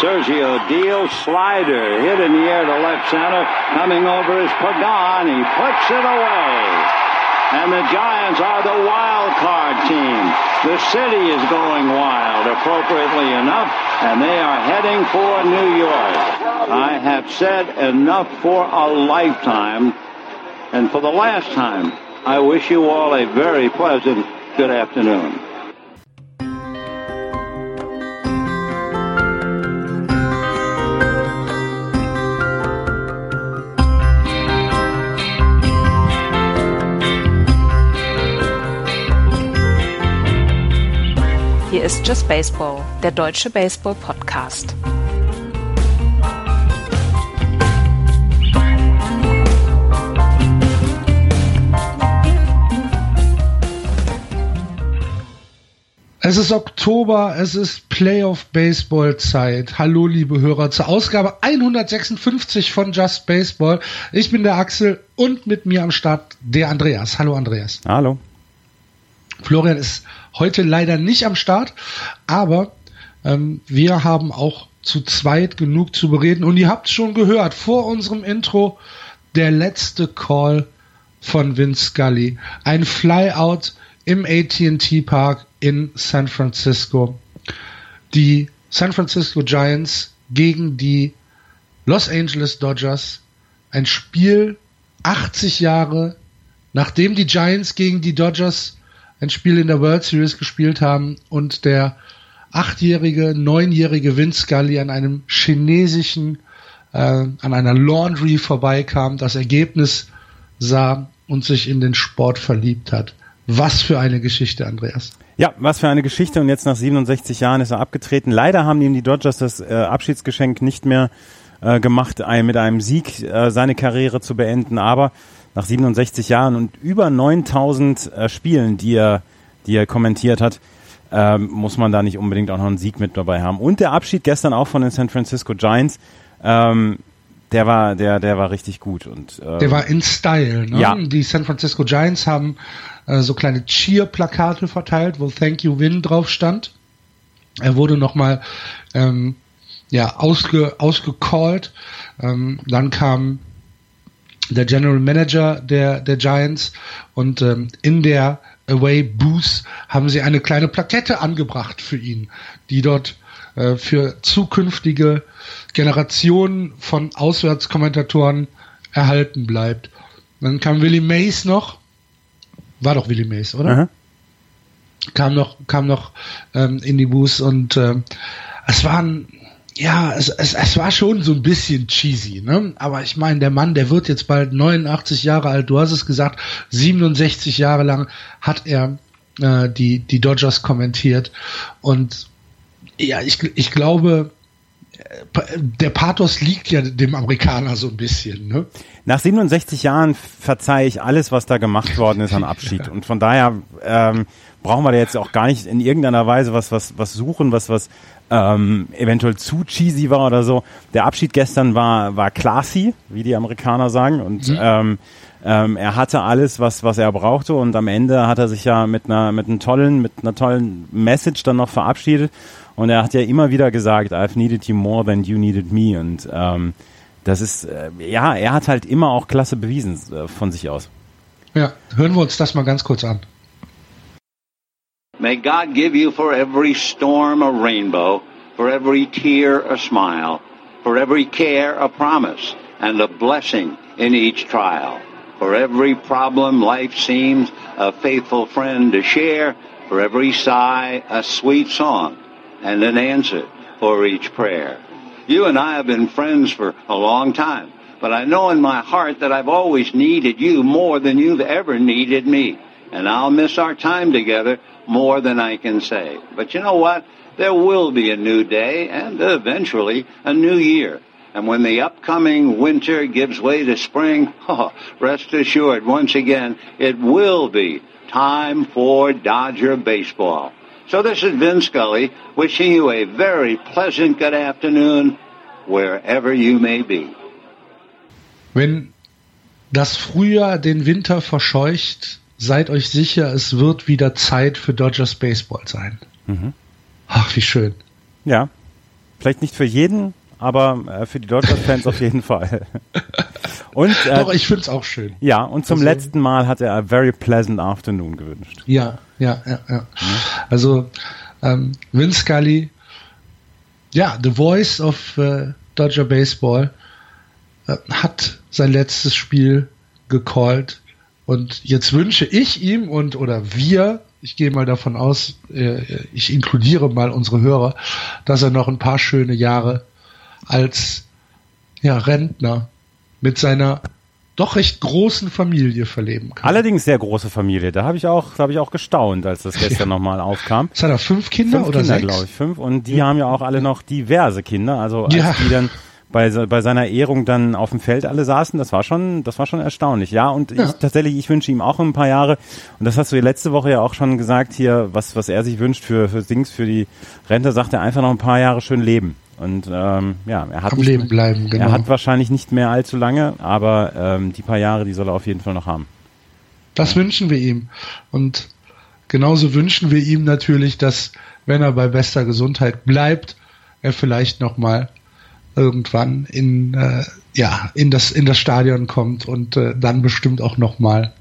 Sergio Deal slider hit in the air to left center. Coming over is Pagan. He puts it away. And the Giants are the wild card team. The city is going wild, appropriately enough, and they are heading for New York. I have said enough for a lifetime. And for the last time, I wish you all a very pleasant good afternoon. Just Baseball, der deutsche Baseball-Podcast. Es ist Oktober, es ist Playoff Baseball Zeit. Hallo liebe Hörer zur Ausgabe 156 von Just Baseball. Ich bin der Axel und mit mir am Start der Andreas. Hallo Andreas. Hallo. Florian ist heute leider nicht am Start, aber ähm, wir haben auch zu zweit genug zu bereden. Und ihr habt schon gehört, vor unserem Intro der letzte Call von Vince Scully. Ein Flyout im AT&T Park in San Francisco. Die San Francisco Giants gegen die Los Angeles Dodgers. Ein Spiel 80 Jahre nachdem die Giants gegen die Dodgers ein Spiel in der World Series gespielt haben und der achtjährige, neunjährige Vince Scully an einem chinesischen, äh, an einer Laundry vorbeikam, das Ergebnis sah und sich in den Sport verliebt hat. Was für eine Geschichte, Andreas. Ja, was für eine Geschichte und jetzt nach 67 Jahren ist er abgetreten. Leider haben ihm die Dodgers das äh, Abschiedsgeschenk nicht mehr äh, gemacht, ein, mit einem Sieg äh, seine Karriere zu beenden, aber nach 67 Jahren und über 9000 äh, Spielen, die er, die er kommentiert hat, ähm, muss man da nicht unbedingt auch noch einen Sieg mit dabei haben. Und der Abschied gestern auch von den San Francisco Giants, ähm, der war, der, der war richtig gut und ähm, der war in Style. Ne? Ja. Die San Francisco Giants haben äh, so kleine Cheer-Plakate verteilt, wo Thank You Win drauf stand. Er wurde nochmal ähm, ja ausge, ausgecallt. Ähm, dann kam der General Manager der, der Giants und ähm, in der Away Booth haben sie eine kleine Plakette angebracht für ihn, die dort äh, für zukünftige Generationen von Auswärtskommentatoren erhalten bleibt. Dann kam Willie Mays noch, war doch Willie Mays, oder? Aha. Kam noch, kam noch ähm, in die Booth und äh, es waren ja, es, es, es war schon so ein bisschen cheesy, ne? Aber ich meine, der Mann, der wird jetzt bald 89 Jahre alt. Du hast es gesagt, 67 Jahre lang hat er äh, die die Dodgers kommentiert und ja, ich, ich glaube, der Pathos liegt ja dem Amerikaner so ein bisschen. Ne? Nach 67 Jahren verzeihe ich alles, was da gemacht worden ist an Abschied. Und von daher ähm, brauchen wir da jetzt auch gar nicht in irgendeiner Weise was, was, was suchen, was, was ähm, eventuell zu cheesy war oder so. Der Abschied gestern war, war classy, wie die Amerikaner sagen. Und mhm. ähm, ähm, er hatte alles, was, was er brauchte. Und am Ende hat er sich ja mit einer, mit einem tollen, mit einer tollen Message dann noch verabschiedet. Und er hat ja immer wieder gesagt, I've needed you more than you needed me. Und ähm, das ist, äh, ja, er hat halt immer auch klasse bewiesen äh, von sich aus. Ja, hören wir uns das mal ganz kurz an. May God give you for every storm a rainbow, for every tear a smile, for every care a promise, and a blessing in each trial. For every problem life seems a faithful friend to share, for every sigh a sweet song, and an answer for each prayer. You and I have been friends for a long time, but I know in my heart that I've always needed you more than you've ever needed me. And I'll miss our time together more than I can say. But you know what? There will be a new day and eventually a new year. And when the upcoming winter gives way to spring, oh, rest assured, once again, it will be time for Dodger baseball. So this is Vin Scully wishing you a very pleasant good afternoon wherever you may be. Wenn das Frühjahr den Winter verscheucht, seid euch sicher, es wird wieder Zeit für Dodgers Baseball sein. Mhm. Ach, wie schön. Ja. Vielleicht nicht für jeden, aber äh, für die Dodgers-Fans auf jeden Fall. Und, äh, Doch, ich finde es auch schön. Ja, und zum also, letzten Mal hat er a very pleasant afternoon gewünscht. Ja, ja, ja, ja. Also ähm, Vince Scully, ja, the voice of äh, Dodger Baseball, äh, hat sein letztes Spiel gecallt. Und jetzt wünsche ich ihm und oder wir, ich gehe mal davon aus, äh, ich inkludiere mal unsere Hörer, dass er noch ein paar schöne Jahre als ja, Rentner mit seiner doch recht großen Familie verleben kann. Allerdings sehr große Familie. Da habe ich auch, da habe ich auch gestaunt, als das gestern ja. nochmal aufkam. Es hat er fünf Kinder fünf oder Kinder, sechs? glaube ich, fünf. Und die ja. haben ja auch alle noch diverse Kinder. Also als ja. die dann bei, bei seiner Ehrung dann auf dem Feld alle saßen, das war schon, das war schon erstaunlich. Ja, und ja. ich tatsächlich, ich wünsche ihm auch ein paar Jahre. Und das hast du letzte Woche ja auch schon gesagt hier, was, was er sich wünscht für, für Dings, für die Rente, sagt er einfach noch ein paar Jahre schön leben. Und ähm, ja, er hat Leben bleiben. Genau. Er hat wahrscheinlich nicht mehr allzu lange, aber ähm, die paar Jahre, die soll er auf jeden Fall noch haben. Das wünschen wir ihm. Und genauso wünschen wir ihm natürlich, dass wenn er bei bester Gesundheit bleibt, er vielleicht noch mal irgendwann in äh, ja in das in das Stadion kommt und äh, dann bestimmt auch noch mal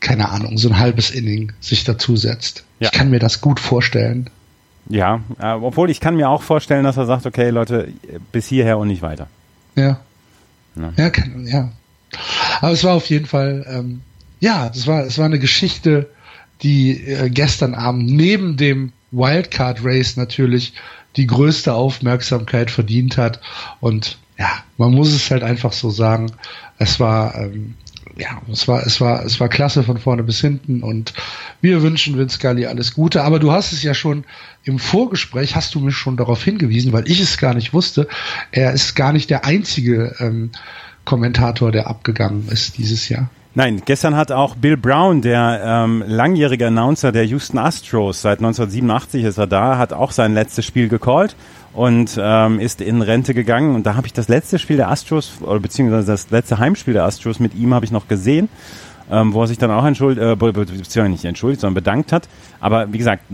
keine Ahnung so ein halbes Inning sich dazusetzt. Ja. Ich kann mir das gut vorstellen. Ja, äh, obwohl ich kann mir auch vorstellen, dass er sagt, okay, Leute, bis hierher und nicht weiter. Ja. Ja, ja, kann, ja. Aber es war auf jeden Fall, ähm, ja, es war, es war eine Geschichte, die äh, gestern Abend neben dem Wildcard Race natürlich die größte Aufmerksamkeit verdient hat. Und ja, man muss es halt einfach so sagen. Es war ähm, ja, es war, es war, es war klasse von vorne bis hinten und wir wünschen Vince Scully alles Gute. Aber du hast es ja schon im Vorgespräch, hast du mich schon darauf hingewiesen, weil ich es gar nicht wusste. Er ist gar nicht der einzige ähm, Kommentator, der abgegangen ist dieses Jahr. Nein, gestern hat auch Bill Brown, der ähm, langjährige Announcer der Houston Astros, seit 1987 ist er da, hat auch sein letztes Spiel gecallt und ähm, ist in Rente gegangen. Und da habe ich das letzte Spiel der Astros, oder beziehungsweise das letzte Heimspiel der Astros mit ihm habe ich noch gesehen, ähm, wo er sich dann auch entschuldigt, äh, beziehungsweise nicht entschuldigt, sondern bedankt hat. Aber wie gesagt,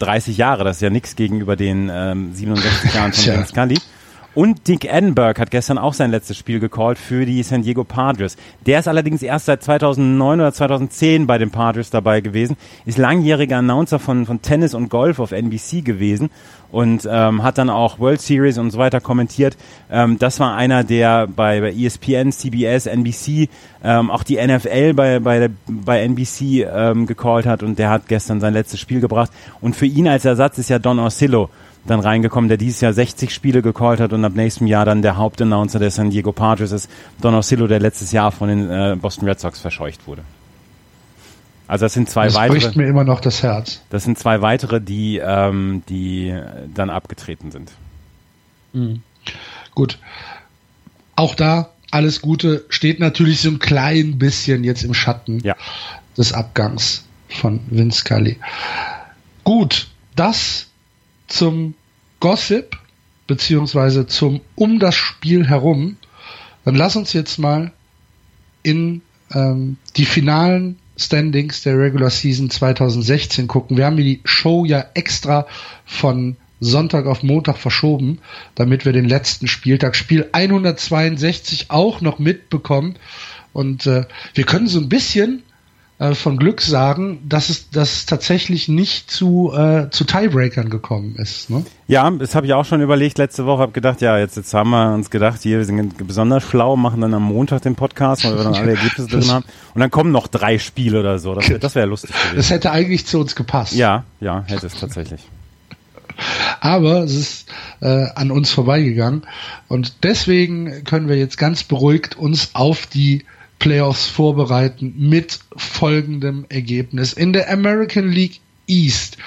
30 Jahre, das ist ja nichts gegenüber den ähm, 67 Jahren von Vince Scully. Und Dick Edinburgh hat gestern auch sein letztes Spiel gecallt für die San Diego Padres. Der ist allerdings erst seit 2009 oder 2010 bei den Padres dabei gewesen, ist langjähriger Announcer von, von Tennis und Golf auf NBC gewesen und ähm, hat dann auch World Series und so weiter kommentiert. Ähm, das war einer, der bei, bei ESPN, CBS, NBC, ähm, auch die NFL bei, bei, bei NBC ähm, gecallt hat und der hat gestern sein letztes Spiel gebracht. Und für ihn als Ersatz ist ja Don Orsillo dann reingekommen, der dieses Jahr 60 Spiele gecallt hat und ab nächstem Jahr dann der Hauptannouncer der San Diego Padres ist, Don Orsillo, der letztes Jahr von den äh, Boston Red Sox verscheucht wurde. Also das sind zwei das weitere. Das bricht mir immer noch das Herz. Das sind zwei weitere, die, ähm, die dann abgetreten sind. Mhm. Gut. Auch da alles Gute steht natürlich so ein klein bisschen jetzt im Schatten ja. des Abgangs von Vince Scully. Gut, das zum Gossip, beziehungsweise zum um das Spiel herum, dann lass uns jetzt mal in ähm, die finalen Standings der Regular Season 2016 gucken. Wir haben die Show ja extra von Sonntag auf Montag verschoben, damit wir den letzten Spieltag, Spiel 162, auch noch mitbekommen. Und äh, wir können so ein bisschen äh, von Glück sagen, dass es, dass es tatsächlich nicht zu, äh, zu Tiebreakern gekommen ist. Ne? Ja, das habe ich auch schon überlegt letzte Woche, habe gedacht, ja, jetzt, jetzt haben wir uns gedacht, hier, wir sind besonders schlau, machen dann am Montag den Podcast, weil wir dann alle Ergebnisse drin haben. Und dann kommen noch drei Spiele oder so. Das, das wäre lustig gewesen. Das hätte eigentlich zu uns gepasst. Ja, ja, hätte es tatsächlich. Aber es ist äh, an uns vorbeigegangen. Und deswegen können wir jetzt ganz beruhigt uns auf die Playoffs vorbereiten mit folgendem Ergebnis. In der American League East.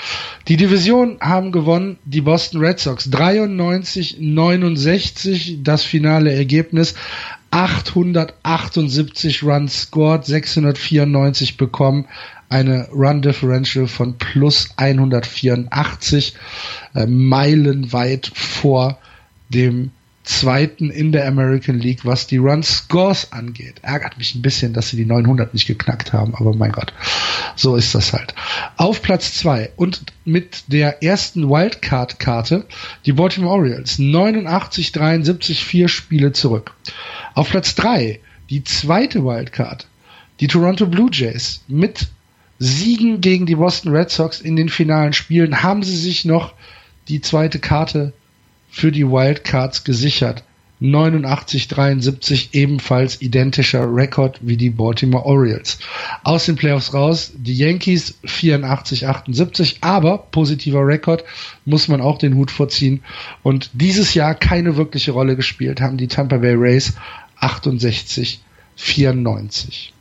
Die Division haben gewonnen die Boston Red Sox 93 69 das finale Ergebnis 878 Runs scored 694 bekommen eine Run Differential von plus 184 äh, meilenweit vor dem Zweiten in der American League, was die Run Scores angeht. Ärgert mich ein bisschen, dass sie die 900 nicht geknackt haben, aber mein Gott, so ist das halt. Auf Platz zwei und mit der ersten Wildcard-Karte die Baltimore Orioles. 89, 73, vier Spiele zurück. Auf Platz drei die zweite Wildcard, die Toronto Blue Jays mit Siegen gegen die Boston Red Sox in den finalen Spielen haben sie sich noch die zweite Karte für die Wildcards gesichert. 89-73 ebenfalls identischer Rekord wie die Baltimore Orioles. Aus den Playoffs raus die Yankees 84-78, aber positiver Rekord muss man auch den Hut vorziehen. Und dieses Jahr keine wirkliche Rolle gespielt haben die Tampa Bay Rays 68-94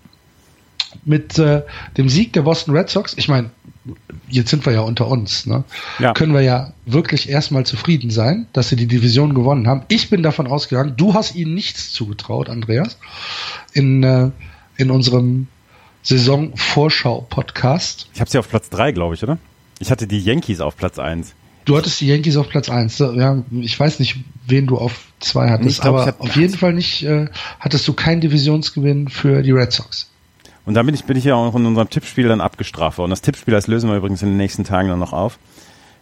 mit äh, dem Sieg der Boston Red Sox, ich meine, jetzt sind wir ja unter uns, ne? Ja. können wir ja wirklich erstmal zufrieden sein, dass sie die Division gewonnen haben. Ich bin davon ausgegangen, du hast ihnen nichts zugetraut, Andreas, in, äh, in unserem Saisonvorschau-Podcast. Ich habe sie auf Platz drei, glaube ich, oder? Ich hatte die Yankees auf Platz eins. Du hattest die Yankees auf Platz eins. Ja, ich weiß nicht, wen du auf zwei hattest, glaub, aber auf jeden Fall nicht äh, hattest du keinen Divisionsgewinn für die Red Sox. Und dann bin ich, ja auch in unserem Tippspiel dann abgestraft worden. Das Tippspiel, das lösen wir übrigens in den nächsten Tagen dann noch auf.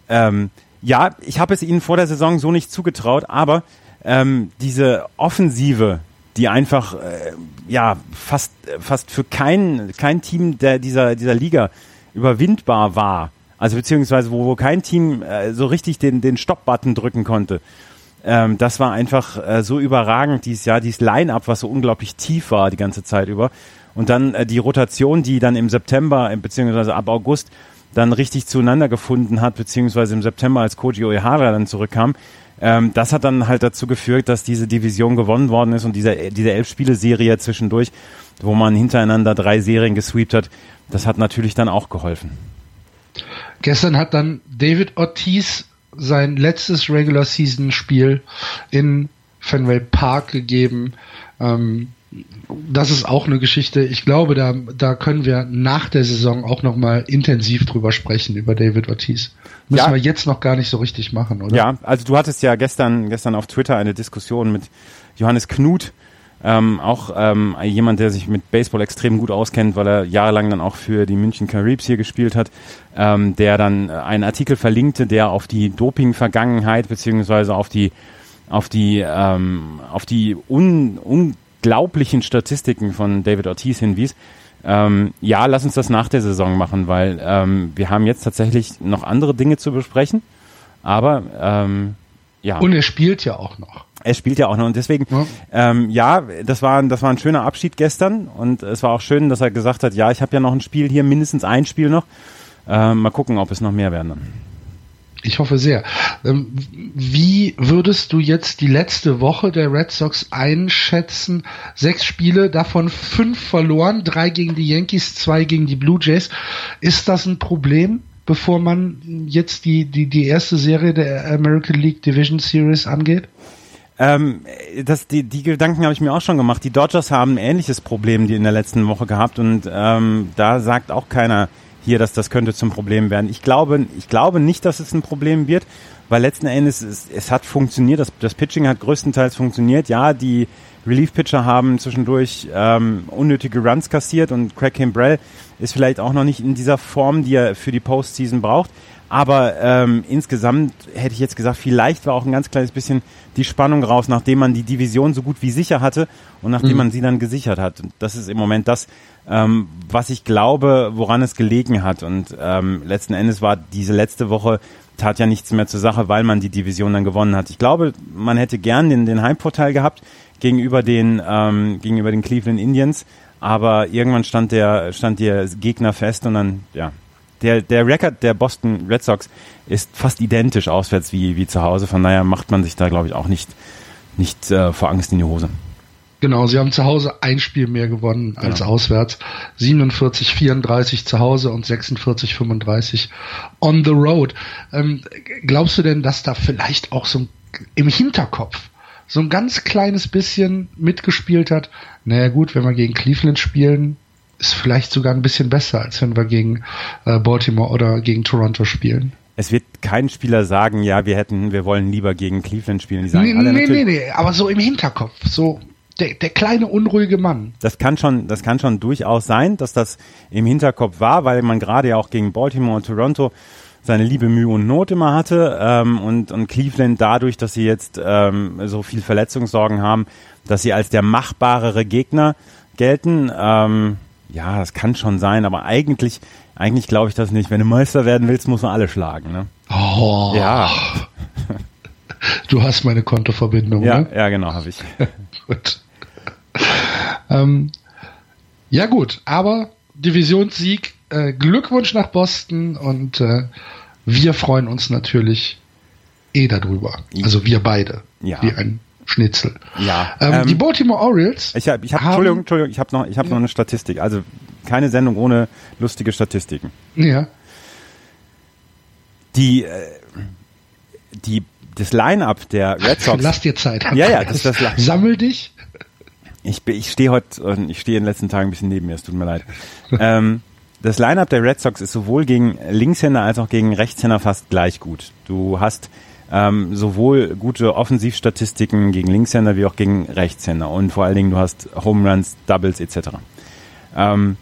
Ähm, ja, ich habe es ihnen vor der Saison so nicht zugetraut, aber ähm, diese Offensive, die einfach äh, ja fast fast für kein kein Team der dieser dieser Liga überwindbar war, also beziehungsweise wo, wo kein Team äh, so richtig den den Stopp-Button drücken konnte. Ähm, das war einfach äh, so überragend dieses Jahr, dieses Line-up, was so unglaublich tief war die ganze Zeit über. Und dann äh, die Rotation, die dann im September, äh, beziehungsweise ab August, dann richtig zueinander gefunden hat, beziehungsweise im September, als Koji Oehara dann zurückkam, ähm, das hat dann halt dazu geführt, dass diese Division gewonnen worden ist und diese, diese Elf-Spiele-Serie zwischendurch, wo man hintereinander drei Serien gesweept hat, das hat natürlich dann auch geholfen. Gestern hat dann David Ortiz sein letztes Regular Season Spiel in Fenway Park gegeben. Ähm, das ist auch eine Geschichte. Ich glaube, da, da können wir nach der Saison auch noch mal intensiv drüber sprechen über David Ortiz. Müssen ja. wir jetzt noch gar nicht so richtig machen, oder? Ja, also du hattest ja gestern, gestern auf Twitter eine Diskussion mit Johannes Knut, ähm, auch ähm, jemand, der sich mit Baseball extrem gut auskennt, weil er jahrelang dann auch für die München Caribs hier gespielt hat, ähm, der dann einen Artikel verlinkte, der auf die Doping-Vergangenheit beziehungsweise auf die auf die ähm, auf die un, un unglaublichen Statistiken von David Ortiz hinwies. Ähm, ja, lass uns das nach der Saison machen, weil ähm, wir haben jetzt tatsächlich noch andere Dinge zu besprechen. Aber ähm, ja. Und er spielt ja auch noch. Er spielt ja auch noch und deswegen, ja, ähm, ja das, war, das war ein schöner Abschied gestern und es war auch schön, dass er gesagt hat, ja, ich habe ja noch ein Spiel hier, mindestens ein Spiel noch. Ähm, mal gucken, ob es noch mehr werden dann. Ich hoffe sehr. Ähm, wie würdest du jetzt die letzte Woche der Red Sox einschätzen? Sechs Spiele, davon fünf verloren, drei gegen die Yankees, zwei gegen die Blue Jays. Ist das ein Problem, bevor man jetzt die, die, die erste Serie der American League Division Series angeht? Ähm, das, die, die Gedanken habe ich mir auch schon gemacht. Die Dodgers haben ein ähnliches Problem die in der letzten Woche gehabt und ähm, da sagt auch keiner, hier, dass das könnte zum Problem werden. Ich glaube, ich glaube nicht, dass es ein Problem wird, weil letzten Endes es, es hat funktioniert, das, das Pitching hat größtenteils funktioniert. Ja, die Relief-Pitcher haben zwischendurch ähm, unnötige Runs kassiert und Craig Kimbrell ist vielleicht auch noch nicht in dieser Form, die er für die Postseason braucht. Aber ähm, insgesamt hätte ich jetzt gesagt, vielleicht war auch ein ganz kleines bisschen die Spannung raus, nachdem man die Division so gut wie sicher hatte und nachdem mhm. man sie dann gesichert hat. Und das ist im Moment das, ähm, was ich glaube, woran es gelegen hat. Und ähm, letzten Endes war diese letzte Woche tat ja nichts mehr zur Sache, weil man die Division dann gewonnen hat. Ich glaube, man hätte gern den, den Heimvorteil gehabt gegenüber den ähm, gegenüber den Cleveland Indians, aber irgendwann stand der stand der Gegner fest und dann ja der, der Rekord der Boston Red Sox ist fast identisch auswärts wie, wie zu Hause. Von daher macht man sich da, glaube ich, auch nicht, nicht äh, vor Angst in die Hose. Genau, sie haben zu Hause ein Spiel mehr gewonnen als genau. auswärts. 47, 34 zu Hause und 46, 35 on the road. Ähm, glaubst du denn, dass da vielleicht auch so im Hinterkopf so ein ganz kleines bisschen mitgespielt hat? Naja gut, wenn wir gegen Cleveland spielen, ist vielleicht sogar ein bisschen besser, als wenn wir gegen äh, Baltimore oder gegen Toronto spielen. es wird kein Spieler sagen, ja, wir hätten, wir wollen lieber gegen Cleveland spielen. Die sagen nee, alle nee, nee, nee, aber so im Hinterkopf, so der, der kleine unruhige Mann. Das kann schon, das kann schon durchaus sein, dass das im Hinterkopf war, weil man gerade ja auch gegen Baltimore und Toronto seine liebe Mühe und Not immer hatte ähm, und, und Cleveland dadurch, dass sie jetzt ähm, so viel Verletzungssorgen haben, dass sie als der machbarere Gegner gelten. Ähm, ja, das kann schon sein, aber eigentlich, eigentlich glaube ich das nicht. Wenn du Meister werden willst, muss man alle schlagen. Ne? Oh. Ja. Du hast meine Kontoverbindung, ja, ne? Ja, genau, habe ich. gut. Ähm, ja gut, aber Divisionssieg äh, Glückwunsch nach Boston und äh, wir freuen uns natürlich eh darüber. Also wir beide. Ja. Wie ein Schnitzel. Ja. Ähm, ähm, die Baltimore Orioles. Ich habe, ich hab, Entschuldigung, Entschuldigung, ich habe noch, ich habe ja. noch eine Statistik. Also keine Sendung ohne lustige Statistiken. Ja. Die, äh, die, das Line-up der Red Sox. Lass dir Zeit. Ja, ja, das, das, das Sammel dich. Ich, ich stehe heute, ich stehe in den letzten Tagen ein bisschen neben mir, es tut mir leid. ähm, das Lineup der Red Sox ist sowohl gegen Linkshänder als auch gegen Rechtshänder fast gleich gut. Du hast ähm, sowohl gute Offensivstatistiken gegen Linkshänder wie auch gegen Rechtshänder und vor allen Dingen du hast Home Runs, Doubles etc. Ähm,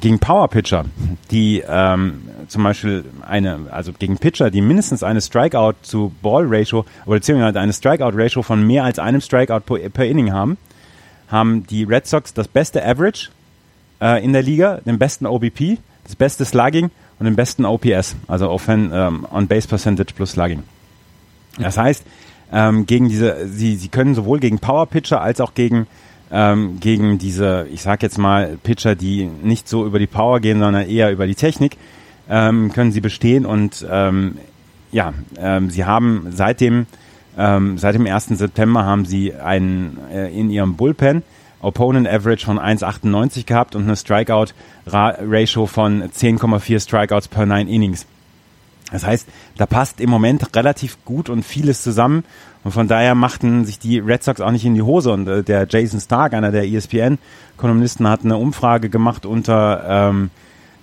gegen Power Pitcher, die ähm, zum Beispiel eine, also gegen Pitcher, die mindestens eine Strikeout zu Ball Ratio oder beziehungsweise eine Strikeout Ratio von mehr als einem Strikeout per, per Inning haben, haben die Red Sox das beste Average äh, in der Liga, den besten OBP, das beste Slugging und den besten OPS, also Offen, ähm, On Base Percentage plus Slugging. Das heißt, ähm, gegen diese, sie, sie können sowohl gegen Power Pitcher als auch gegen ähm, gegen diese, ich sag jetzt mal Pitcher, die nicht so über die Power gehen, sondern eher über die Technik, ähm, können sie bestehen und ähm, ja, ähm, sie haben seit dem ähm, seit dem 1. September haben sie einen äh, in ihrem Bullpen Opponent Average von 1,98 gehabt und eine Strikeout Ratio von 10,4 Strikeouts per 9 Innings. Das heißt, da passt im Moment relativ gut und vieles zusammen. Und von daher machten sich die Red Sox auch nicht in die Hose. Und äh, der Jason Stark, einer der ESPN-Kolumnisten, hat eine Umfrage gemacht unter ähm,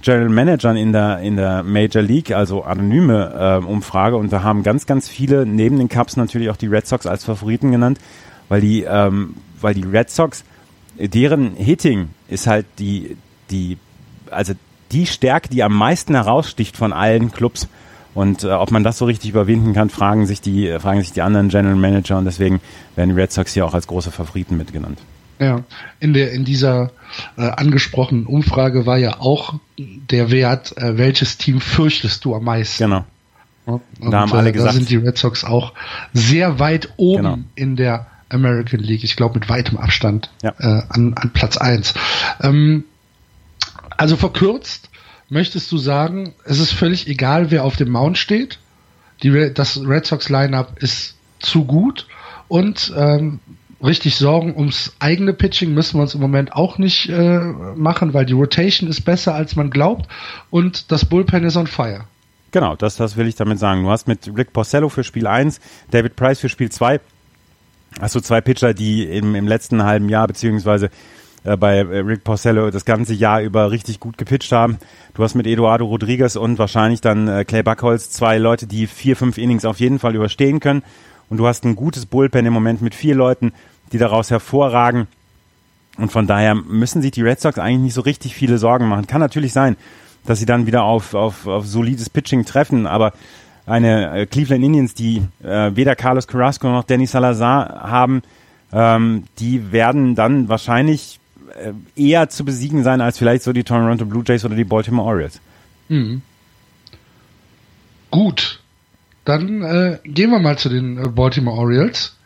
General Managern in der, in der Major League, also anonyme äh, Umfrage. Und da haben ganz, ganz viele neben den Cubs natürlich auch die Red Sox als Favoriten genannt, weil die, ähm, weil die Red Sox deren Hitting ist halt die, die, also die Stärke, die am meisten heraussticht von allen Clubs. Und äh, ob man das so richtig überwinden kann, fragen sich die, äh, fragen sich die anderen General Manager und deswegen werden die Red Sox hier auch als große Favoriten mitgenannt. Ja, in der in dieser äh, angesprochenen Umfrage war ja auch der Wert, äh, welches Team fürchtest du am meisten? Genau. und, da haben alle äh, gesagt, da sind die Red Sox auch sehr weit oben genau. in der American League, ich glaube mit weitem Abstand ja. äh, an, an Platz eins. Ähm, also verkürzt möchtest du sagen, es ist völlig egal, wer auf dem Mount steht. Die, das Red Sox Lineup ist zu gut und ähm, richtig Sorgen ums eigene Pitching müssen wir uns im Moment auch nicht äh, machen, weil die Rotation ist besser, als man glaubt und das Bullpen ist on fire. Genau, das, das will ich damit sagen. Du hast mit Rick Porcello für Spiel 1, David Price für Spiel 2 hast du zwei Pitcher, die im, im letzten halben Jahr beziehungsweise äh, bei äh, Rick Porcello das ganze Jahr über richtig gut gepitcht haben. Du hast mit Eduardo Rodriguez und wahrscheinlich dann äh, Clay Buckholz zwei Leute, die vier, fünf Innings auf jeden Fall überstehen können. Und du hast ein gutes Bullpen im Moment mit vier Leuten, die daraus hervorragen. Und von daher müssen sich die Red Sox eigentlich nicht so richtig viele Sorgen machen. Kann natürlich sein, dass sie dann wieder auf, auf, auf solides Pitching treffen, aber eine äh, Cleveland Indians, die äh, weder Carlos Carrasco noch Danny Salazar haben, ähm, die werden dann wahrscheinlich eher zu besiegen sein als vielleicht so die Toronto Blue Jays oder die Baltimore Orioles. Mhm. Gut, dann äh, gehen wir mal zu den äh, Baltimore Orioles,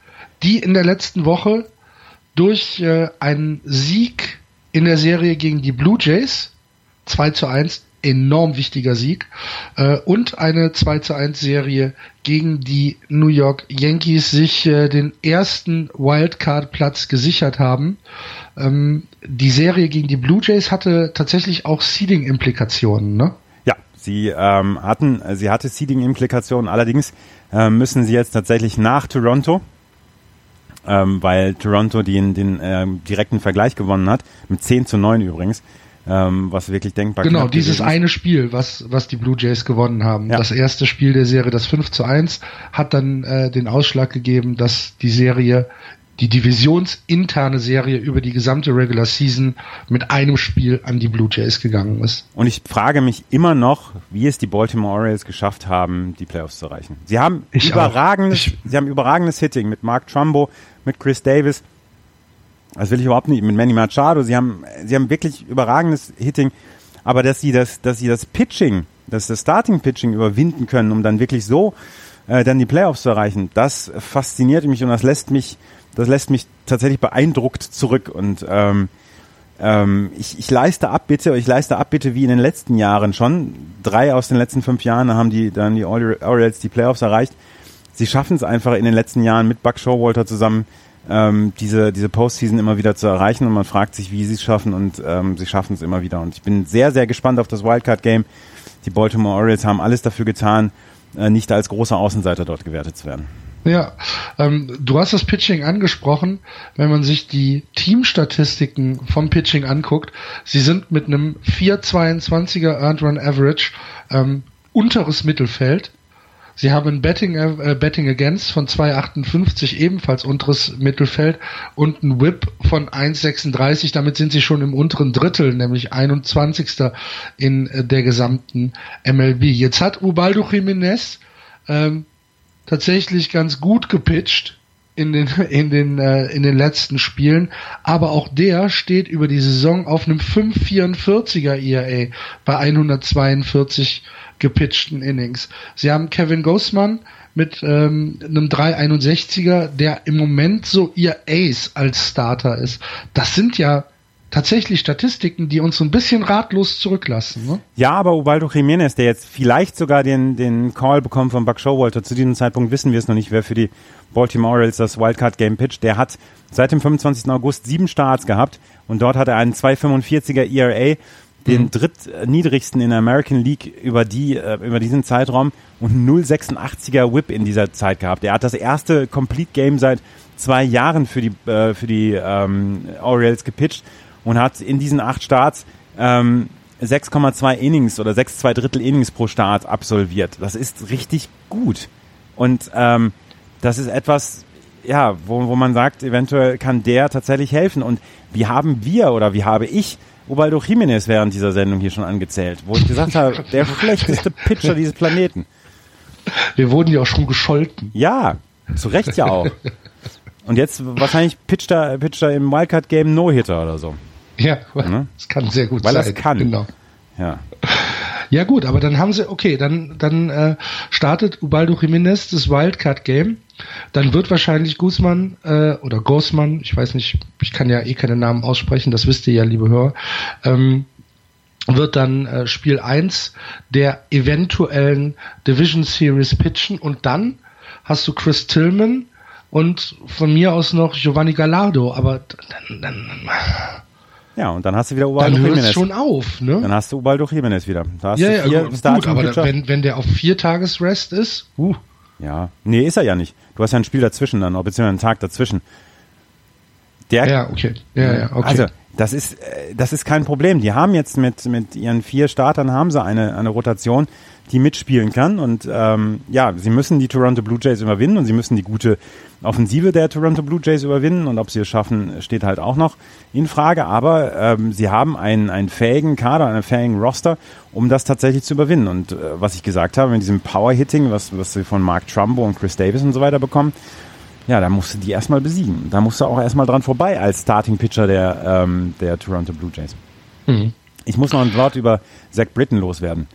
die in der letzten Woche durch äh, einen Sieg in der Serie gegen die Blue Jays 2 zu 1 enorm wichtiger Sieg. Äh, und eine 2 zu 1 Serie gegen die New York Yankees sich äh, den ersten Wildcard-Platz gesichert haben. Ähm, die Serie gegen die Blue Jays hatte tatsächlich auch Seeding-Implikationen, ne? Ja, sie ähm, hatten, sie hatte Seeding-Implikationen, allerdings äh, müssen sie jetzt tatsächlich nach Toronto, ähm, weil Toronto den, den äh, direkten Vergleich gewonnen hat, mit 10 zu 9 übrigens, ähm, was wirklich denkbar Genau, dieses eine Spiel, was, was die Blue Jays gewonnen haben. Ja. Das erste Spiel der Serie, das 5 zu 1, hat dann äh, den Ausschlag gegeben, dass die Serie die divisionsinterne Serie über die gesamte Regular Season mit einem Spiel an die Blue Jays gegangen ist. Und ich frage mich immer noch, wie es die Baltimore Orioles geschafft haben, die Playoffs zu erreichen. Sie haben ich überragendes, sie haben überragendes Hitting mit Mark Trumbo, mit Chris Davis. Das will ich überhaupt nicht. Mit Manny Machado. Sie haben, sie haben wirklich überragendes Hitting. Aber dass sie das, dass sie das Pitching, dass das Starting Pitching überwinden können, um dann wirklich so äh, dann die Playoffs zu erreichen, das fasziniert mich und das lässt mich das lässt mich tatsächlich beeindruckt zurück und ähm, ähm, ich, ich leiste Abbitte, ich leiste Abbitte wie in den letzten Jahren schon. Drei aus den letzten fünf Jahren haben die dann die Orioles die Playoffs erreicht. Sie schaffen es einfach in den letzten Jahren mit Buck Showalter zusammen ähm, diese diese Postseason immer wieder zu erreichen und man fragt sich, wie sie es schaffen und ähm, sie schaffen es immer wieder. Und ich bin sehr sehr gespannt auf das Wildcard Game. Die Baltimore Orioles haben alles dafür getan, äh, nicht als großer Außenseiter dort gewertet zu werden. Ja, ähm, du hast das Pitching angesprochen. Wenn man sich die Teamstatistiken vom Pitching anguckt, sie sind mit einem 4,22er Earned Run Average ähm, unteres Mittelfeld. Sie haben ein Betting, äh, Betting Against von 2,58 ebenfalls unteres Mittelfeld und ein Whip von 1,36. Damit sind sie schon im unteren Drittel, nämlich 21. in äh, der gesamten MLB. Jetzt hat Ubaldo Jiménez ähm, tatsächlich ganz gut gepitcht in den in den äh, in den letzten Spielen, aber auch der steht über die Saison auf einem 5,44er ERA bei 142 gepitchten Innings. Sie haben Kevin Gossman mit ähm, einem 361er, der im Moment so ihr Ace als Starter ist. Das sind ja tatsächlich Statistiken, die uns so ein bisschen ratlos zurücklassen. Ne? Ja, aber Ubaldo Jiménez, der jetzt vielleicht sogar den, den Call bekommt von Buck Showalter, zu diesem Zeitpunkt wissen wir es noch nicht, wer für die Baltimore Orioles das Wildcard Game pitcht, der hat seit dem 25. August sieben Starts gehabt und dort hat er einen 2,45er ERA, den mhm. drittniedrigsten in der American League über die äh, über diesen Zeitraum und 0,86er Whip in dieser Zeit gehabt. Er hat das erste Complete Game seit zwei Jahren für die äh, für die ähm, Orioles gepitcht und hat in diesen acht Starts ähm, 6,2 Innings oder 6 2 Drittel Innings pro Start absolviert. Das ist richtig gut. Und ähm, das ist etwas, ja, wo, wo man sagt, eventuell kann der tatsächlich helfen. Und wie haben wir oder wie habe ich Ubaldo Jiménez während dieser Sendung hier schon angezählt, wo ich gesagt habe, der schlechteste Pitcher dieses Planeten. Wir wurden ja auch schon gescholten. Ja, zu Recht ja auch. Und jetzt wahrscheinlich pitcht er, pitcht er im Wildcard-Game No-Hitter oder so. Ja, ne? das kann sehr gut Weil sein. Weil es kann. Genau. Ja. Ja gut, aber dann haben sie, okay, dann, dann äh, startet Ubaldo Jiménez das Wildcard-Game. Dann wird wahrscheinlich Guzman äh, oder Gosman, ich weiß nicht, ich kann ja eh keine Namen aussprechen, das wisst ihr ja, liebe Hörer, ähm, wird dann äh, Spiel 1 der eventuellen Division Series pitchen und dann hast du Chris Tillman und von mir aus noch Giovanni Gallardo, aber dann, dann ja, und dann hast du wieder Ubaldo Dann hört schon auf, ne? Dann hast du Ubaldo Jimenez wieder. Da hast ja, du vier ja, gut, aber wenn, wenn der auf vier Tages Rest ist, uh. Ja, nee, ist er ja nicht. Du hast ja ein Spiel dazwischen dann, beziehungsweise einen Tag dazwischen. Der, ja, okay. Ja, ja, okay. Also, das ist, äh, das ist kein Problem. Die haben jetzt mit, mit ihren vier Startern haben sie eine, eine Rotation, die mitspielen kann. Und ähm, ja, sie müssen die Toronto Blue Jays überwinden und sie müssen die gute Offensive der Toronto Blue Jays überwinden. Und ob sie es schaffen, steht halt auch noch in Frage. Aber ähm, sie haben einen, einen fähigen Kader, einen fähigen Roster, um das tatsächlich zu überwinden. Und äh, was ich gesagt habe, mit diesem Power-Hitting, was, was sie von Mark Trumbo und Chris Davis und so weiter bekommen, ja, da musst du die erstmal besiegen. Da musst du auch erstmal dran vorbei als Starting Pitcher der, ähm, der Toronto Blue Jays. Mhm. Ich muss noch ein Wort über Zach Britton loswerden.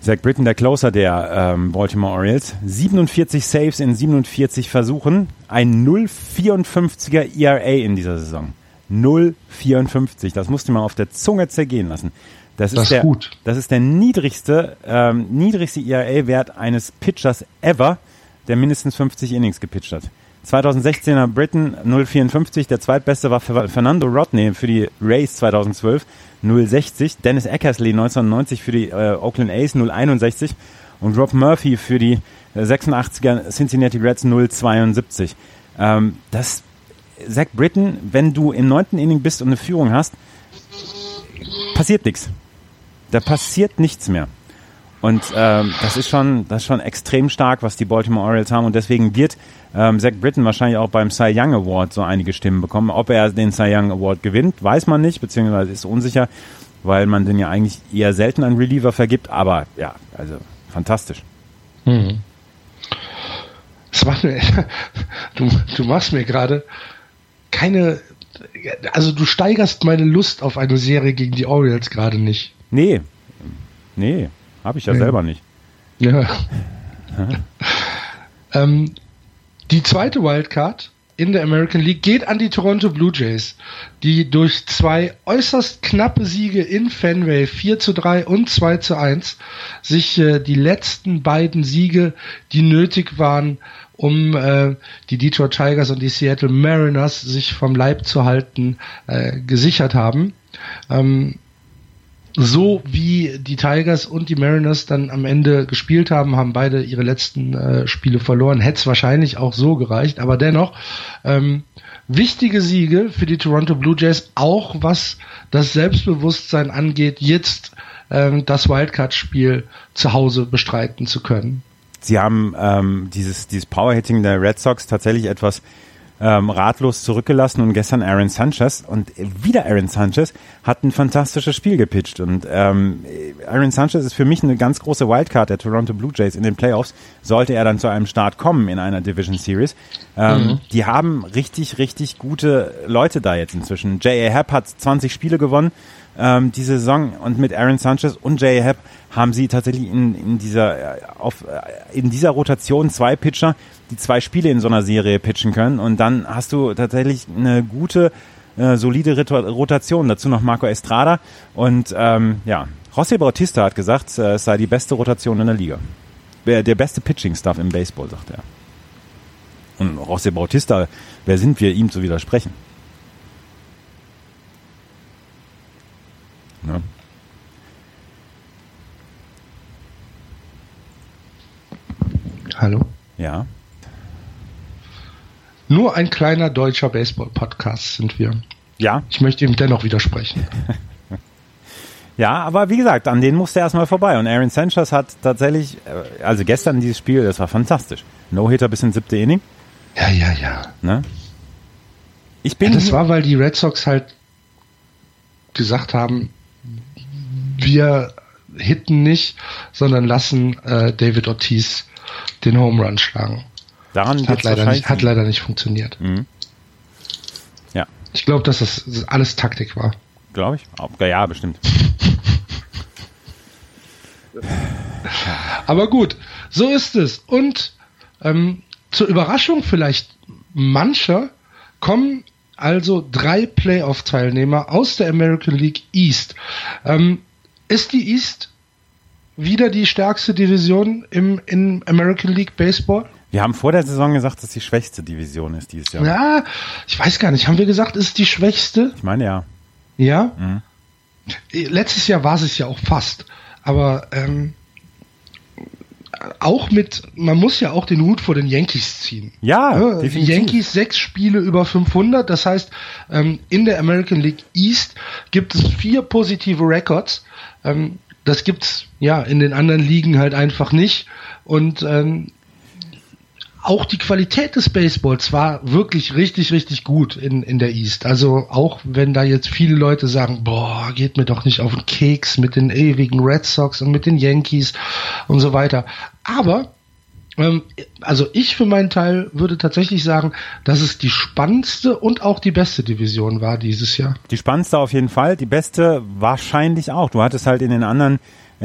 Zach Britton, der Closer der ähm, Baltimore Orioles. 47 Saves in 47 Versuchen. Ein 0,54er ERA in dieser Saison. 0,54. Das musste man auf der Zunge zergehen lassen. Das, das ist, der, gut. das ist der niedrigste, ähm, niedrigste ERA-Wert eines Pitchers ever, der mindestens 50 Innings gepitcht hat. 2016er Britton 0,54, der zweitbeste war Fernando Rodney für die Rays 2012 0,60, Dennis Eckersley 1990 für die äh, Oakland A's 0,61 und Rob Murphy für die äh, 86er Cincinnati Reds 0,72. Ähm, das Zach Britton, wenn du im neunten Inning bist und eine Führung hast, passiert nichts. Da passiert nichts mehr. Und ähm, das ist schon, das ist schon extrem stark, was die Baltimore Orioles haben. Und deswegen wird ähm, Zach Britton wahrscheinlich auch beim Cy Young Award so einige Stimmen bekommen. Ob er den Cy Young Award gewinnt, weiß man nicht, beziehungsweise ist unsicher, weil man den ja eigentlich eher selten an Reliever vergibt. Aber ja, also fantastisch. Mhm. Das macht mir, du, du machst mir gerade keine, also du steigerst meine Lust auf eine Serie gegen die Orioles gerade nicht. Nee, nee. Habe ich ja nee. selber nicht. Ja. ähm, die zweite Wildcard in der American League geht an die Toronto Blue Jays, die durch zwei äußerst knappe Siege in Fenway 4 zu 3 und 2 zu 1 sich äh, die letzten beiden Siege, die nötig waren, um äh, die Detroit Tigers und die Seattle Mariners sich vom Leib zu halten, äh, gesichert haben. Ähm, so wie die Tigers und die Mariners dann am Ende gespielt haben, haben beide ihre letzten äh, Spiele verloren. Hätte es wahrscheinlich auch so gereicht, aber dennoch ähm, wichtige Siege für die Toronto Blue Jays, auch was das Selbstbewusstsein angeht, jetzt ähm, das Wildcard-Spiel zu Hause bestreiten zu können. Sie haben ähm, dieses, dieses Power-Hitting der Red Sox tatsächlich etwas ähm, ratlos zurückgelassen und gestern Aaron Sanchez und wieder Aaron Sanchez hat ein fantastisches Spiel gepitcht und ähm, Aaron Sanchez ist für mich eine ganz große Wildcard der Toronto Blue Jays in den Playoffs, sollte er dann zu einem Start kommen in einer Division Series. Ähm, mhm. Die haben richtig, richtig gute Leute da jetzt inzwischen. J.A. Happ hat 20 Spiele gewonnen ähm, diese Saison und mit Aaron Sanchez und J.A. Happ haben sie tatsächlich in, in dieser äh, auf, äh, in dieser Rotation zwei Pitcher, die zwei Spiele in so einer Serie pitchen können und dann hast du tatsächlich eine gute, äh, solide Rotation. Dazu noch Marco Estrada und ähm, ja, José Bautista hat gesagt, äh, es sei die beste Rotation in der Liga. Der beste Pitching-Stuff im Baseball, sagt er. Und José Bautista, wer sind wir, ihm zu widersprechen? Ne? Hallo? Ja. Nur ein kleiner deutscher Baseball-Podcast sind wir. Ja. Ich möchte ihm dennoch widersprechen. ja, aber wie gesagt, an denen musste er erstmal vorbei. Und Aaron Sanchez hat tatsächlich, äh, also gestern dieses Spiel, das war fantastisch. No-Hitter bis ins siebte Inning. Ja, ja, ja. Ne? Ich bin. Ja, das war, weil die Red Sox halt gesagt haben, wir hitten nicht, sondern lassen äh, David Ortiz den Home Run schlagen. Daran hat leider, nicht, hat leider nicht funktioniert. Mhm. Ja. Ich glaube, dass das alles Taktik war. Glaube ich. Ja, bestimmt. Aber gut, so ist es. Und ähm, zur Überraschung vielleicht mancher kommen also drei Playoff-Teilnehmer aus der American League East. Ähm, ist die East wieder die stärkste Division im in American League Baseball? Wir haben vor der Saison gesagt, dass die schwächste Division ist dieses Jahr. Ja, ich weiß gar nicht. Haben wir gesagt, ist die schwächste? Ich meine ja. Ja? Mhm. Letztes Jahr war es ja auch fast. Aber ähm, auch mit, man muss ja auch den Hut vor den Yankees ziehen. Ja, ja definitiv. Die Yankees sechs Spiele über 500. Das heißt, ähm, in der American League East gibt es vier positive Records. Ähm, das gibt's ja in den anderen Ligen halt einfach nicht. Und ähm, auch die Qualität des Baseballs war wirklich richtig, richtig gut in, in der East. Also auch wenn da jetzt viele Leute sagen, boah, geht mir doch nicht auf den Keks mit den ewigen Red Sox und mit den Yankees und so weiter. Aber ähm, also ich für meinen Teil würde tatsächlich sagen, dass es die spannendste und auch die beste Division war dieses Jahr. Die spannendste auf jeden Fall, die beste wahrscheinlich auch. Du hattest halt in den anderen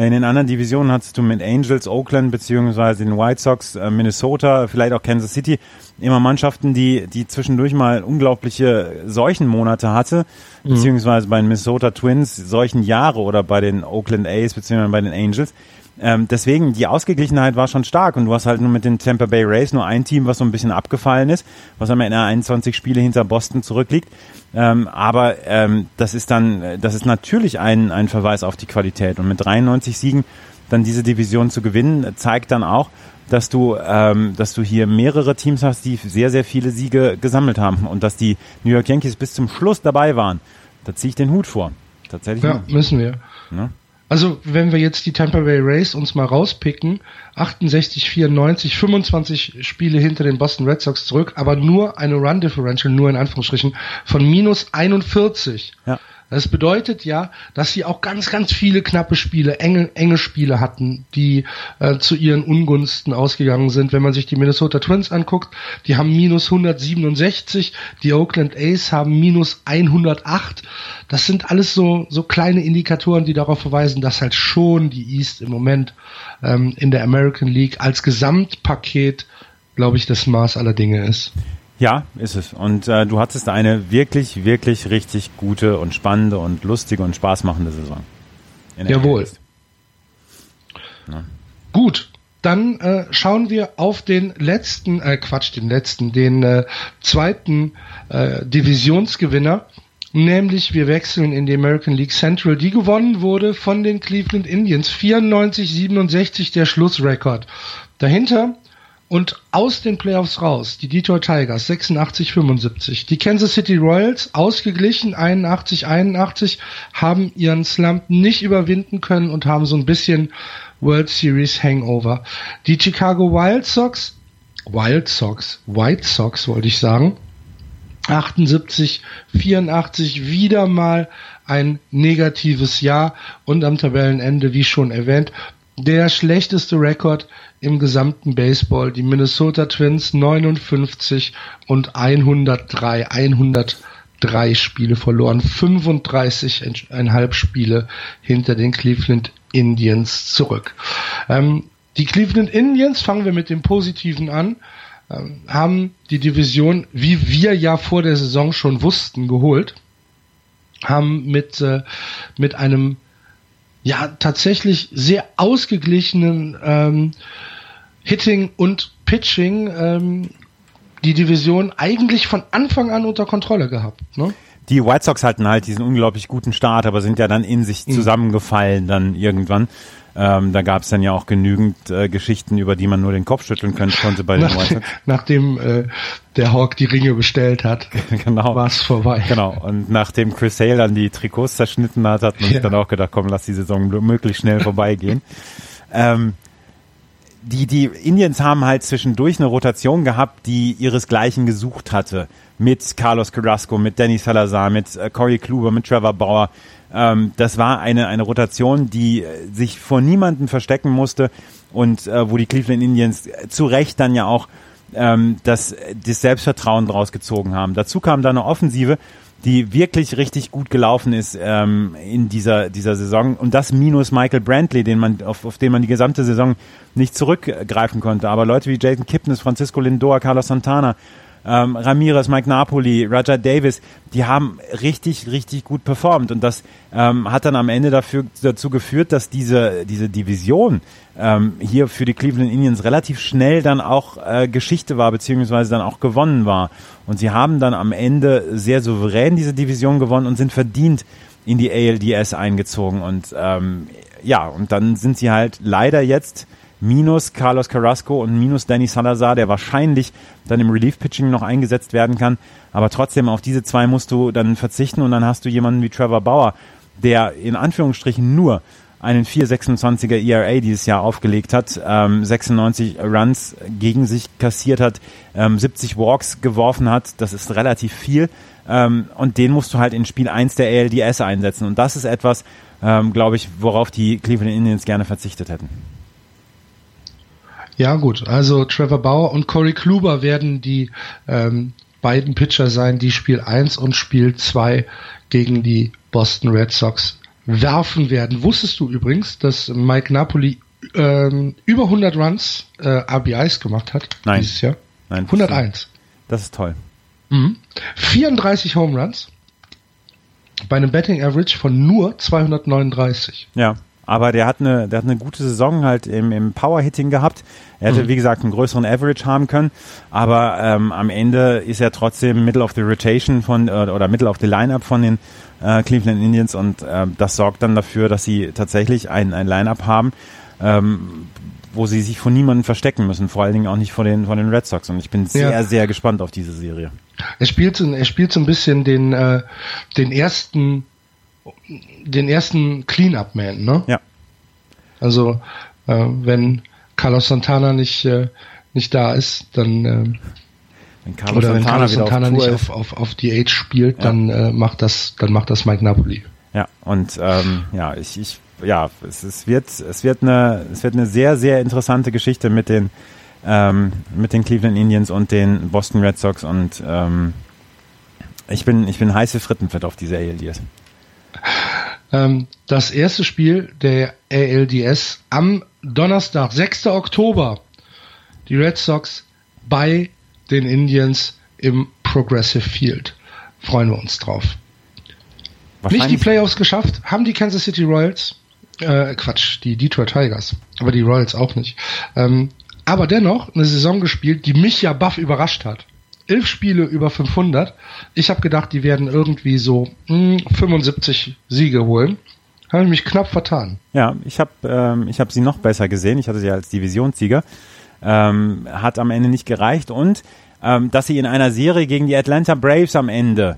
in den anderen Divisionen hattest du mit Angels, Oakland beziehungsweise den White Sox, äh, Minnesota, vielleicht auch Kansas City immer Mannschaften, die die zwischendurch mal unglaubliche Seuchenmonate hatte, mhm. beziehungsweise bei den Minnesota Twins solchen Jahre oder bei den Oakland A's beziehungsweise bei den Angels. Ähm, deswegen, die Ausgeglichenheit war schon stark und du hast halt nur mit den Tampa Bay Rays nur ein Team, was so ein bisschen abgefallen ist, was am Ende 21 Spiele hinter Boston zurückliegt. Ähm, aber ähm, das ist dann, das ist natürlich ein, ein Verweis auf die Qualität und mit 93 Siegen dann diese Division zu gewinnen, zeigt dann auch, dass du, ähm, dass du hier mehrere Teams hast, die sehr, sehr viele Siege gesammelt haben und dass die New York Yankees bis zum Schluss dabei waren. Da ziehe ich den Hut vor. Tatsächlich. Ja, müssen wir. Ja. Also, wenn wir jetzt die Tampa Bay Rays uns mal rauspicken, 68, 94, 25 Spiele hinter den Boston Red Sox zurück, aber nur eine Run Differential, nur in Anführungsstrichen, von minus 41. Ja. Das bedeutet ja, dass sie auch ganz, ganz viele knappe Spiele, enge, enge Spiele hatten, die äh, zu ihren Ungunsten ausgegangen sind. Wenn man sich die Minnesota Twins anguckt, die haben minus 167, die Oakland A's haben minus 108. Das sind alles so, so kleine Indikatoren, die darauf verweisen, dass halt schon die East im Moment ähm, in der American League als Gesamtpaket, glaube ich, das Maß aller Dinge ist. Ja, ist es. Und äh, du hattest eine wirklich, wirklich richtig gute und spannende und lustige und spaßmachende Saison. Jawohl. Ja. Gut, dann äh, schauen wir auf den letzten, äh, Quatsch, den letzten, den äh, zweiten äh, Divisionsgewinner. Nämlich wir wechseln in die American League Central, die gewonnen wurde von den Cleveland Indians. 94-67 der Schlussrekord. Dahinter und aus den Playoffs raus, die Detroit Tigers 86-75, die Kansas City Royals ausgeglichen 81-81, haben ihren Slump nicht überwinden können und haben so ein bisschen World Series Hangover. Die Chicago Wild Sox, Wild Sox, White Sox wollte ich sagen, 78, 84 wieder mal ein negatives Jahr und am Tabellenende, wie schon erwähnt, der schlechteste Rekord im gesamten Baseball. Die Minnesota Twins 59 und 103, 103 Spiele verloren, 35,5 Spiele hinter den Cleveland Indians zurück. Ähm, die Cleveland Indians, fangen wir mit dem Positiven an, ähm, haben die Division, wie wir ja vor der Saison schon wussten, geholt, haben mit, äh, mit einem ja tatsächlich sehr ausgeglichenen ähm, Hitting und Pitching ähm, die Division eigentlich von Anfang an unter Kontrolle gehabt. Ne? Die White Sox hatten halt diesen unglaublich guten Start, aber sind ja dann in sich mhm. zusammengefallen dann irgendwann. Ähm, da gab es dann ja auch genügend äh, Geschichten, über die man nur den Kopf schütteln könnte, konnte bei den Sox. Nachdem äh, der Hawk die Ringe bestellt hat, genau. war es vorbei. Genau. Und nachdem Chris Hale dann die Trikots zerschnitten hat, hat man ja. sich dann auch gedacht, komm, lass die Saison möglichst schnell vorbeigehen. ähm, die, die Indians haben halt zwischendurch eine Rotation gehabt, die ihresgleichen gesucht hatte. Mit Carlos Carrasco, mit Danny Salazar, mit äh, Corey Kluber, mit Trevor Bauer. Ähm, das war eine, eine Rotation, die äh, sich vor niemanden verstecken musste und äh, wo die Cleveland Indians zu Recht dann ja auch ähm, das, das Selbstvertrauen draus gezogen haben. Dazu kam dann eine Offensive, die wirklich richtig gut gelaufen ist ähm, in dieser, dieser Saison. Und das minus Michael Brantley, den man, auf, auf den man die gesamte Saison nicht zurückgreifen konnte. Aber Leute wie Jason Kipnis, Francisco Lindor, Carlos Santana, ähm, Ramirez, Mike Napoli, Roger Davis, die haben richtig, richtig gut performt. Und das ähm, hat dann am Ende dafür, dazu geführt, dass diese, diese Division ähm, hier für die Cleveland Indians relativ schnell dann auch äh, Geschichte war, beziehungsweise dann auch gewonnen war. Und sie haben dann am Ende sehr souverän diese Division gewonnen und sind verdient in die ALDS eingezogen. Und ähm, ja, und dann sind sie halt leider jetzt minus Carlos Carrasco und minus Danny Salazar, der wahrscheinlich dann im Relief-Pitching noch eingesetzt werden kann. Aber trotzdem, auf diese zwei musst du dann verzichten und dann hast du jemanden wie Trevor Bauer, der in Anführungsstrichen nur einen 4,26er ERA dieses Jahr aufgelegt hat, ähm, 96 Runs gegen sich kassiert hat, ähm, 70 Walks geworfen hat, das ist relativ viel. Ähm, und den musst du halt in Spiel 1 der ALDS einsetzen. Und das ist etwas, ähm, glaube ich, worauf die Cleveland Indians gerne verzichtet hätten. Ja, gut. Also Trevor Bauer und Corey Kluber werden die ähm, beiden Pitcher sein, die Spiel 1 und Spiel 2 gegen die Boston Red Sox werfen werden. Wusstest du übrigens, dass Mike Napoli ähm, über 100 Runs äh, RBIs gemacht hat Nein. dieses Jahr? Nein. 101. Das ist toll. Mhm. 34 Home Runs bei einem Betting Average von nur 239. Ja. Aber der hat eine, der hat eine gute Saison halt im, im Power-Hitting gehabt. Er hätte, mhm. wie gesagt, einen größeren Average haben können. Aber ähm, am Ende ist er trotzdem Middle of the Rotation von, äh, oder Middle of the Lineup von den äh, Cleveland Indians. Und äh, das sorgt dann dafür, dass sie tatsächlich ein, ein Lineup haben, ähm, wo sie sich vor niemandem verstecken müssen. Vor allen Dingen auch nicht vor den, vor den Red Sox. Und ich bin sehr, ja. sehr gespannt auf diese Serie. Er spielt, er spielt so ein bisschen den, äh, den ersten den ersten Clean-Up-Man, ne? Ja. Also äh, wenn Carlos Santana nicht äh, nicht da ist, dann äh, wenn Carlos oder wenn Santana Carlos Santana nicht auf, auf, auf die Age spielt, ja. dann äh, macht das dann macht das Mike Napoli. Ja, und ähm, ja, ich, ich ja, es, es wird es wird eine es wird eine sehr sehr interessante Geschichte mit den ähm, mit den Cleveland Indians und den Boston Red Sox und ähm, ich bin ich bin heiße Frittenfett auf diese ALDS. Das erste Spiel der ALDS am Donnerstag, 6. Oktober. Die Red Sox bei den Indians im Progressive Field. Freuen wir uns drauf. Nicht die Playoffs geschafft, haben die Kansas City Royals. Äh, Quatsch, die Detroit Tigers. Aber die Royals auch nicht. Ähm, aber dennoch eine Saison gespielt, die mich ja baff überrascht hat. Elf Spiele über 500. Ich habe gedacht, die werden irgendwie so mh, hm, 75 Siege holen. Habe ich mich knapp vertan. Ja, ich habe ähm, ich hab sie noch besser gesehen. Ich hatte sie als Divisionssieger. Ähm, hat am Ende nicht gereicht. Und ähm, dass sie in einer Serie gegen die Atlanta Braves am Ende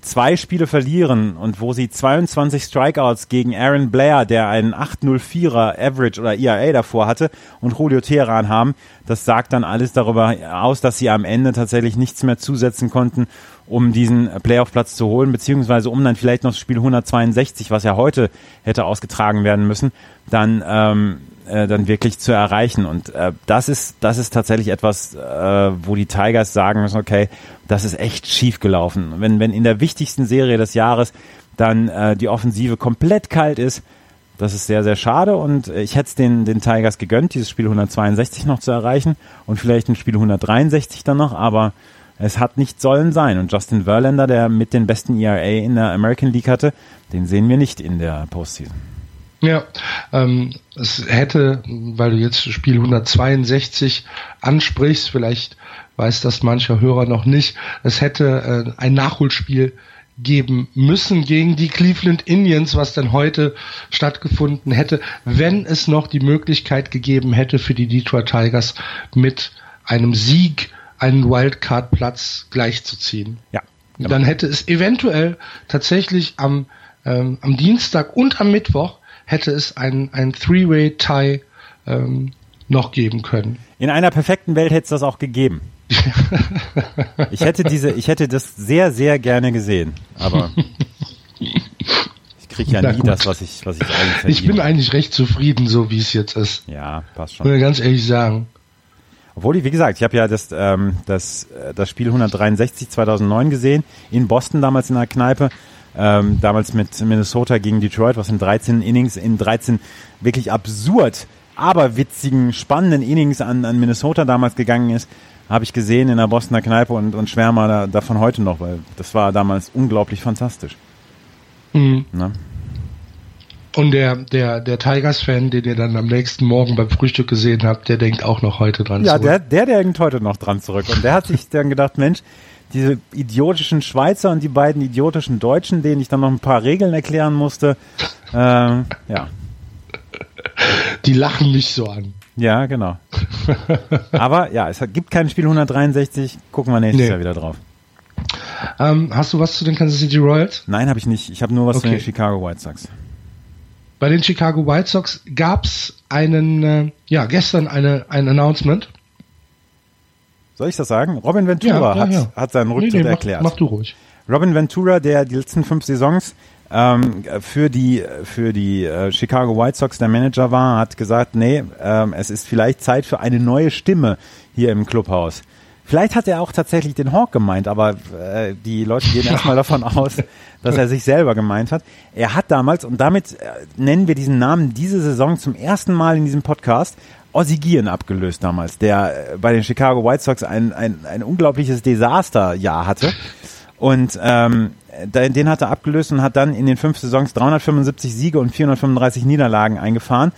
zwei Spiele verlieren und wo sie 22 Strikeouts gegen Aaron Blair, der einen 804er Average oder ERA davor hatte, und Julio Teheran haben, das sagt dann alles darüber aus, dass sie am Ende tatsächlich nichts mehr zusetzen konnten, um diesen Playoff-Platz zu holen, beziehungsweise um dann vielleicht noch das Spiel 162, was ja heute hätte ausgetragen werden müssen, dann ähm, äh, dann wirklich zu erreichen. Und äh, das ist das ist tatsächlich etwas, äh, wo die Tigers sagen müssen, okay, das ist echt schief gelaufen. Wenn wenn in der wichtigsten Serie des Jahres dann äh, die Offensive komplett kalt ist, das ist sehr, sehr schade und ich hätte es den, den Tigers gegönnt, dieses Spiel 162 noch zu erreichen und vielleicht ein Spiel 163 dann noch, aber es hat nicht sollen sein. Und Justin Verlander, der mit den besten ERA in der American League hatte, den sehen wir nicht in der Postseason. Ja, ähm, es hätte, weil du jetzt Spiel 162 ansprichst, vielleicht weiß das mancher Hörer noch nicht, es hätte äh, ein Nachholspiel geben müssen gegen die Cleveland Indians, was dann heute stattgefunden hätte, wenn es noch die Möglichkeit gegeben hätte für die Detroit Tigers mit einem Sieg einen Wildcard-Platz gleichzuziehen. Ja. Genau. Dann hätte es eventuell tatsächlich am, ähm, am Dienstag und am Mittwoch hätte es ein, ein Three-Way-Tie ähm, noch geben können. In einer perfekten Welt hätte es das auch gegeben. ich hätte diese, ich hätte das sehr, sehr gerne gesehen, aber ich kriege ja Na nie gut. das, was ich, was ich eigentlich verdiene. Ich bin eigentlich recht zufrieden, so wie es jetzt ist. Ja, passt schon. Ich ganz ehrlich sagen. Obwohl, ich, wie gesagt, ich habe ja das, ähm, das, äh, das Spiel 163 2009 gesehen, in Boston damals in der Kneipe ähm, damals mit Minnesota gegen Detroit, was in 13 Innings, in 13 wirklich absurd, aber witzigen, spannenden Innings an, an Minnesota damals gegangen ist, habe ich gesehen in der Bostoner Kneipe und, und schwärme da, davon heute noch, weil das war damals unglaublich fantastisch. Mhm. Und der, der, der Tigers-Fan, den ihr dann am nächsten Morgen beim Frühstück gesehen habt, der denkt auch noch heute dran ja, zurück. Ja, der, der denkt heute noch dran zurück. Und der hat sich dann gedacht, Mensch, diese idiotischen Schweizer und die beiden idiotischen Deutschen, denen ich dann noch ein paar Regeln erklären musste. Ähm, ja. Die lachen mich so an. Ja, genau. Aber ja, es gibt kein Spiel 163. Gucken wir nächstes nee. Jahr wieder drauf. Ähm, hast du was zu den Kansas City Royals? Nein, habe ich nicht. Ich habe nur was okay. zu den Chicago White Sox. Bei den Chicago White Sox gab es einen, äh, ja, gestern eine, ein Announcement. Soll ich das sagen? Robin Ventura ja, ja, ja. Hat, seinen Rücktritt nee, nee, erklärt. Mach, mach, du ruhig. Robin Ventura, der die letzten fünf Saisons ähm, für die für die äh, Chicago White Sox der Manager war, hat gesagt, nee, ähm, es ist vielleicht Zeit für eine neue Stimme hier im Clubhaus. Vielleicht hat er auch tatsächlich den Hawk gemeint, aber äh, die Leute gehen erstmal davon aus, dass er sich selber gemeint hat. Er hat damals, und damit äh, nennen wir diesen Namen diese Saison zum ersten Mal in diesem Podcast, Ozzy Gian abgelöst damals, der äh, bei den Chicago White Sox ein, ein, ein unglaubliches Desasterjahr hatte. Und ähm, den hat er abgelöst und hat dann in den fünf Saisons 375 Siege und 435 Niederlagen eingefahren.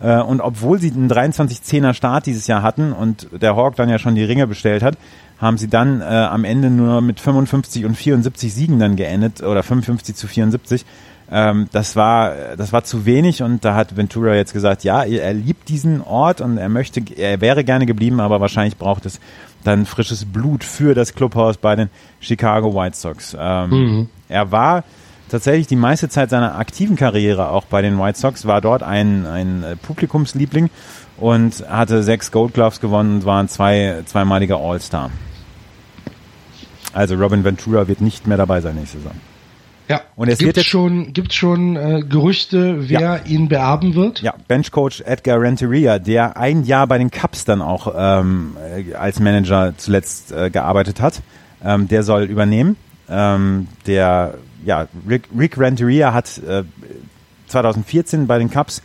Äh, und obwohl sie einen 23-10er Start dieses Jahr hatten und der Hawk dann ja schon die Ringe bestellt hat, haben sie dann äh, am Ende nur mit 55 und 74 Siegen dann geendet oder 55 zu 74 ähm, das war das war zu wenig und da hat Ventura jetzt gesagt, ja, er liebt diesen Ort und er möchte, er wäre gerne geblieben, aber wahrscheinlich braucht es dann frisches Blut für das Clubhaus bei den Chicago White Sox. Ähm, mhm. Er war tatsächlich die meiste Zeit seiner aktiven Karriere auch bei den White Sox, war dort ein, ein Publikumsliebling und hatte sechs Gold Gloves gewonnen und war ein zwei, zweimaliger All-Star. Also Robin Ventura wird nicht mehr dabei sein nächste Saison. Ja, und es gibt schon, gibt schon äh, Gerüchte, wer ja. ihn beerben wird? Ja, Benchcoach Edgar Renteria, der ein Jahr bei den Cubs dann auch ähm, äh, als Manager zuletzt äh, gearbeitet hat, ähm, der soll übernehmen. Ähm, der, ja, Rick, Rick Renteria hat äh, 2014 bei den Cubs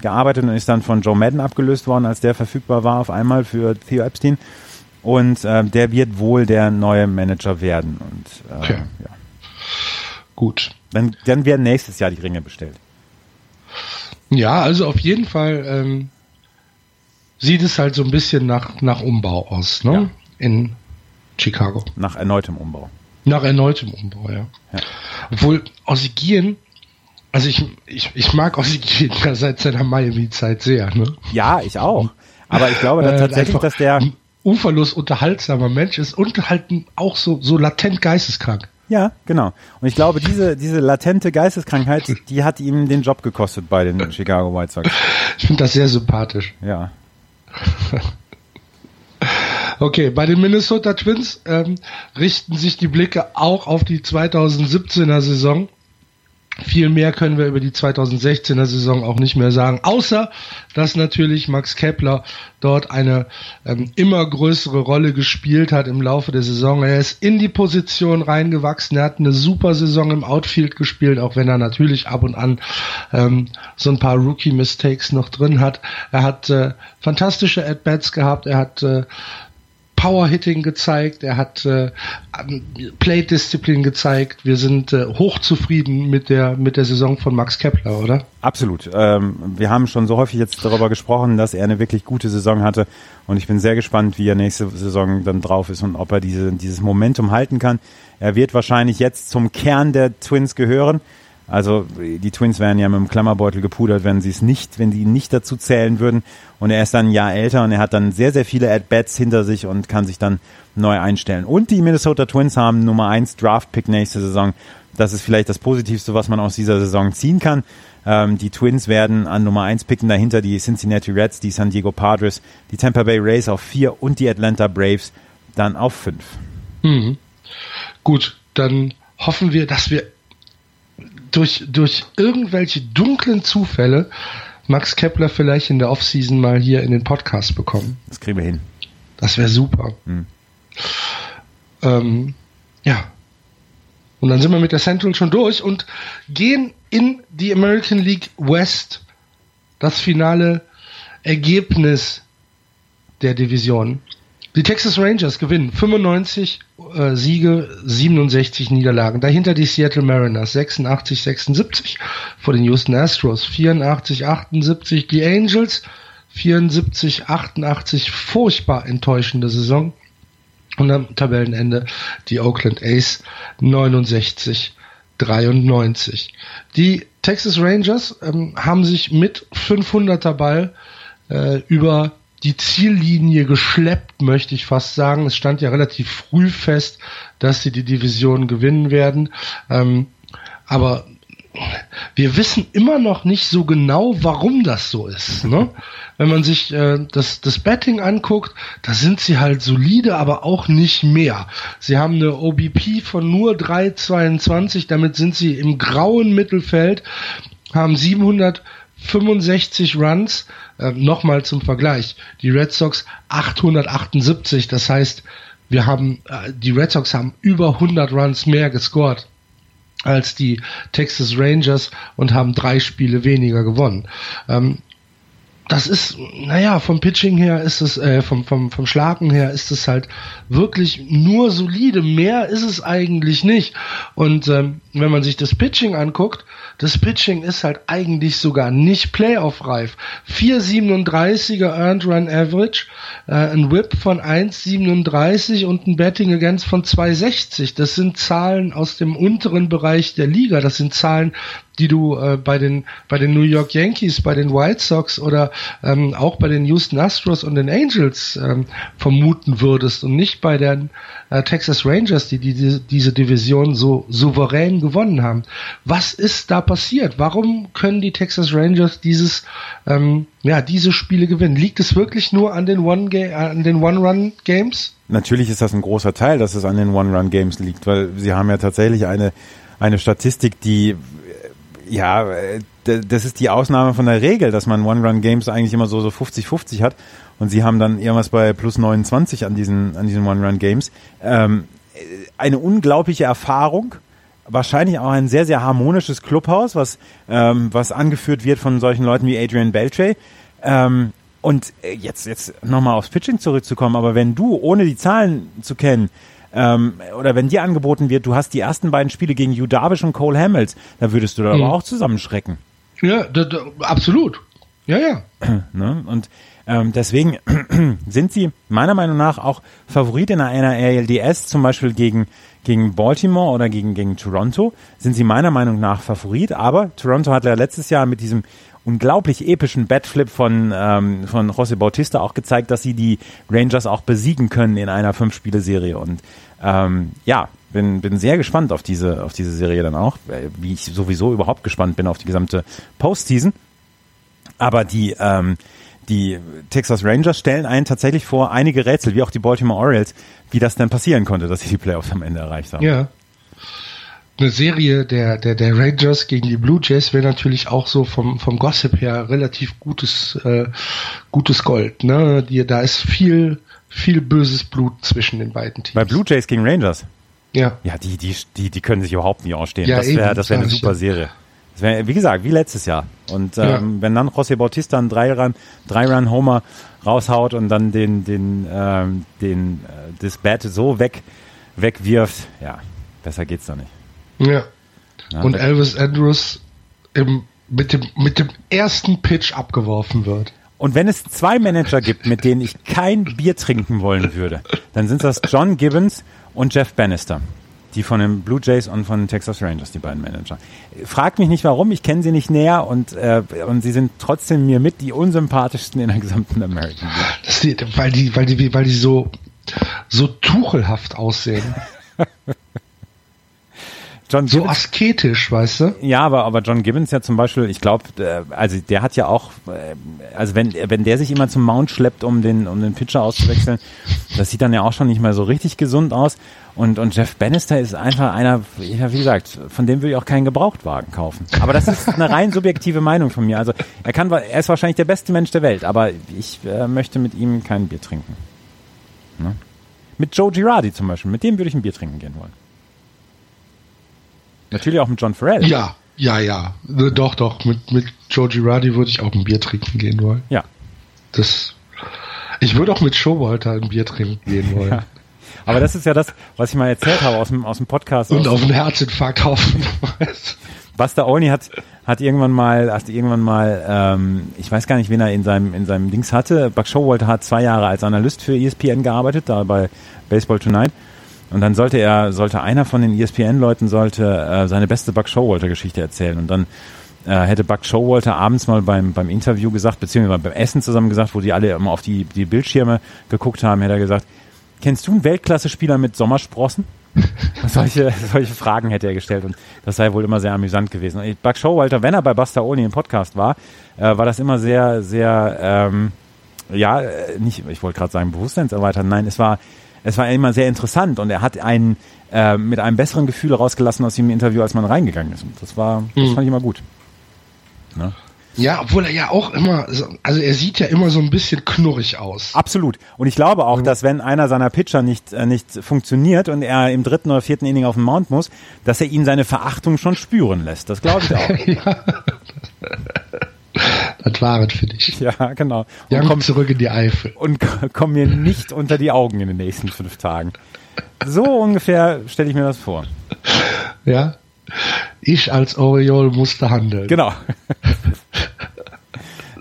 gearbeitet und ist dann von Joe Madden abgelöst worden, als der verfügbar war auf einmal für Theo Epstein. Und äh, der wird wohl der neue Manager werden. Und äh, okay. ja. Gut. Dann, dann werden nächstes Jahr die Ringe bestellt. Ja, also auf jeden Fall ähm, sieht es halt so ein bisschen nach, nach Umbau aus, ne? Ja. In Chicago. Nach erneutem Umbau. Nach erneutem Umbau, ja. ja. Obwohl Ossigien, also ich, ich, ich mag Ossigien seit seiner Miami-Zeit sehr, ne? Ja, ich auch. Aber ich glaube äh, tatsächlich, dass der uferlos unterhaltsamer Mensch ist und halt auch so, so latent geisteskrank. Ja, genau. Und ich glaube, diese, diese latente Geisteskrankheit, die hat ihm den Job gekostet bei den Chicago White Sox. Ich finde das sehr sympathisch. Ja. Okay, bei den Minnesota Twins ähm, richten sich die Blicke auch auf die 2017er Saison. Viel mehr können wir über die 2016er Saison auch nicht mehr sagen, außer dass natürlich Max Kepler dort eine ähm, immer größere Rolle gespielt hat im Laufe der Saison. Er ist in die Position reingewachsen, er hat eine super Saison im Outfield gespielt, auch wenn er natürlich ab und an ähm, so ein paar Rookie-Mistakes noch drin hat. Er hat äh, fantastische At-Bats gehabt, er hat äh, Power-Hitting gezeigt, er hat äh, Play-Disziplin gezeigt. Wir sind äh, hochzufrieden mit der, mit der Saison von Max Kepler, oder? Absolut. Ähm, wir haben schon so häufig jetzt darüber gesprochen, dass er eine wirklich gute Saison hatte und ich bin sehr gespannt, wie er nächste Saison dann drauf ist und ob er diese, dieses Momentum halten kann. Er wird wahrscheinlich jetzt zum Kern der Twins gehören. Also die Twins wären ja mit dem Klammerbeutel gepudert, wenn sie es nicht, wenn sie ihn nicht dazu zählen würden. Und er ist dann ein Jahr älter und er hat dann sehr, sehr viele At-Bats hinter sich und kann sich dann neu einstellen. Und die Minnesota Twins haben Nummer 1 Draft-Pick nächste Saison. Das ist vielleicht das Positivste, was man aus dieser Saison ziehen kann. Ähm, die Twins werden an Nummer 1 picken, dahinter die Cincinnati Reds, die San Diego Padres, die Tampa Bay Rays auf 4 und die Atlanta Braves dann auf 5. Mhm. Gut, dann hoffen wir, dass wir durch, durch irgendwelche dunklen Zufälle Max Kepler vielleicht in der Offseason mal hier in den Podcast bekommen. Das kriegen wir hin. Das wäre super. Hm. Ähm, ja. Und dann sind wir mit der Central schon durch und gehen in die American League West. Das finale Ergebnis der Division. Die Texas Rangers gewinnen 95 äh, Siege, 67 Niederlagen. Dahinter die Seattle Mariners 86, 76 vor den Houston Astros 84, 78 die Angels 74, 88 furchtbar enttäuschende Saison und am Tabellenende die Oakland Ace 69 93. Die Texas Rangers ähm, haben sich mit 500er Ball äh, über die Ziellinie geschleppt, möchte ich fast sagen. Es stand ja relativ früh fest, dass sie die Division gewinnen werden. Ähm, aber wir wissen immer noch nicht so genau, warum das so ist. Ne? Wenn man sich äh, das, das Betting anguckt, da sind sie halt solide, aber auch nicht mehr. Sie haben eine OBP von nur 3,22, damit sind sie im grauen Mittelfeld, haben 765 Runs, äh, Nochmal zum Vergleich. Die Red Sox 878. Das heißt, wir haben, äh, die Red Sox haben über 100 Runs mehr gescored als die Texas Rangers und haben drei Spiele weniger gewonnen. Ähm, das ist, naja, vom Pitching her ist es, äh, vom, vom, vom Schlagen her ist es halt wirklich nur solide. Mehr ist es eigentlich nicht. Und ähm, wenn man sich das Pitching anguckt, das Pitching ist halt eigentlich sogar nicht Playoff-reif. 4,37er Earned Run Average, äh, ein Whip von 1,37 und ein Betting Against von 2,60. Das sind Zahlen aus dem unteren Bereich der Liga. Das sind Zahlen, die du äh, bei den bei den New York Yankees, bei den White Sox oder ähm, auch bei den Houston Astros und den Angels ähm, vermuten würdest und nicht bei den äh, Texas Rangers, die, die, die diese Division so souverän gewonnen haben. Was ist da passiert? Warum können die Texas Rangers dieses, ähm, ja, diese Spiele gewinnen? Liegt es wirklich nur an den One an den One-Run-Games? Natürlich ist das ein großer Teil, dass es an den One-Run-Games liegt, weil sie haben ja tatsächlich eine eine Statistik, die ja, das ist die Ausnahme von der Regel, dass man One-Run-Games eigentlich immer so so 50-50 hat und sie haben dann irgendwas bei plus 29 an diesen an diesen One-Run-Games. Ähm, eine unglaubliche Erfahrung, wahrscheinlich auch ein sehr sehr harmonisches Clubhaus, was ähm, was angeführt wird von solchen Leuten wie Adrian Beltre. Ähm, und jetzt jetzt nochmal aufs Pitching zurückzukommen, aber wenn du ohne die Zahlen zu kennen ähm, oder wenn dir angeboten wird, du hast die ersten beiden Spiele gegen Hugh Darvish und Cole Hamels, da würdest du da mhm. aber auch zusammenschrecken. Ja, da, da, absolut. Ja, ja. ne? Und ähm, deswegen sind sie meiner Meinung nach auch Favorit in einer ALDS, zum Beispiel gegen, gegen Baltimore oder gegen, gegen Toronto, sind sie meiner Meinung nach Favorit. Aber Toronto hat ja letztes Jahr mit diesem unglaublich epischen Batflip von, ähm, von José Bautista auch gezeigt, dass sie die Rangers auch besiegen können in einer Fünf-Spiele-Serie. Und ähm, ja, bin, bin sehr gespannt auf diese, auf diese Serie dann auch, wie ich sowieso überhaupt gespannt bin auf die gesamte Postseason. Aber die, ähm, die Texas Rangers stellen einen tatsächlich vor einige Rätsel, wie auch die Baltimore Orioles, wie das denn passieren konnte, dass sie die Playoffs am Ende erreicht haben. Ja. Eine Serie der, der, der Rangers gegen die Blue Jays wäre natürlich auch so vom, vom Gossip her relativ gutes, äh, gutes Gold. Ne? Die, da ist viel, viel böses Blut zwischen den beiden Teams. Bei Blue Jays gegen Rangers? Ja. Ja, die, die, die, die können sich überhaupt nicht ausstehen. Ja, das wäre das eine super Serie. Das wär, wie gesagt, wie letztes Jahr. Und ähm, ja. wenn dann José Bautista einen Drei-Run, Drei-Run Homer raushaut und dann den, den, ähm, den, äh, das Bat so weg, wegwirft, ja, besser geht's doch nicht. Ja. ja und Elvis Andrews im, mit, dem, mit dem ersten Pitch abgeworfen wird. Und wenn es zwei Manager gibt, mit denen ich kein Bier trinken wollen würde, dann sind das John Gibbons und Jeff Bannister. Die von den Blue Jays und von den Texas Rangers, die beiden Manager. Fragt mich nicht warum, ich kenne sie nicht näher und, äh, und sie sind trotzdem mir mit die unsympathischsten in der gesamten American League. Weil die, weil die, weil die so, so tuchelhaft aussehen. John so asketisch, weißt du? Ja, aber, aber John Gibbons ja zum Beispiel, ich glaube, äh, also der hat ja auch, äh, also wenn, wenn der sich immer zum Mount schleppt, um den, um den Pitcher auszuwechseln, das sieht dann ja auch schon nicht mehr so richtig gesund aus. Und, und Jeff Bannister ist einfach einer, ja, wie gesagt, von dem will ich auch keinen Gebrauchtwagen kaufen. Aber das ist eine rein subjektive Meinung von mir. Also er kann, er ist wahrscheinlich der beste Mensch der Welt, aber ich äh, möchte mit ihm kein Bier trinken. Ne? Mit Joe Girardi zum Beispiel, mit dem würde ich ein Bier trinken gehen wollen. Natürlich auch mit John Farrell. Ja, ja, ja. Doch, doch. Mit, mit Joe Girardi würde ich auch ein Bier trinken gehen wollen. Ja. Das. Ich würde auch mit Showalter ein Bier trinken gehen wollen. Ja. Aber das ist ja das, was ich mal erzählt habe aus dem, aus dem Podcast. Und auf einen Herzinfarkt hoffen. Buster Olney hat, hat irgendwann mal, hat irgendwann mal, ähm, ich weiß gar nicht, wen er in seinem, in seinem Dings hatte. Buck Showalter hat zwei Jahre als Analyst für ESPN gearbeitet, da bei Baseball Tonight. Und dann sollte er, sollte einer von den ESPN-Leuten sollte äh, seine beste Buck Showalter-Geschichte erzählen. Und dann äh, hätte Buck Showalter abends mal beim, beim Interview gesagt, beziehungsweise beim Essen zusammen gesagt, wo die alle immer auf die, die Bildschirme geguckt haben, hätte er gesagt, kennst du einen Weltklasse-Spieler mit Sommersprossen? solche, solche Fragen hätte er gestellt und das sei wohl immer sehr amüsant gewesen. Und Buck Showalter, wenn er bei Olney im Podcast war, äh, war das immer sehr, sehr, ähm, ja, äh, nicht, ich wollte gerade sagen, bewusstseinserweitern, nein, es war es war immer sehr interessant und er hat einen äh, mit einem besseren Gefühl rausgelassen aus dem Interview, als man reingegangen ist. Und das war, das mhm. fand ich immer gut. Ne? Ja, obwohl er ja auch immer, also er sieht ja immer so ein bisschen knurrig aus. Absolut. Und ich glaube auch, mhm. dass wenn einer seiner Pitcher nicht, äh, nicht funktioniert und er im dritten oder vierten Inning auf den Mount muss, dass er ihn seine Verachtung schon spüren lässt. Das glaube ich auch. ja. Das war es für dich. Ja, genau. Wir komm zurück in die Eifel. Und komm mir nicht unter die Augen in den nächsten fünf Tagen. So ungefähr stelle ich mir das vor. Ja. Ich als Oriol musste handeln. Genau.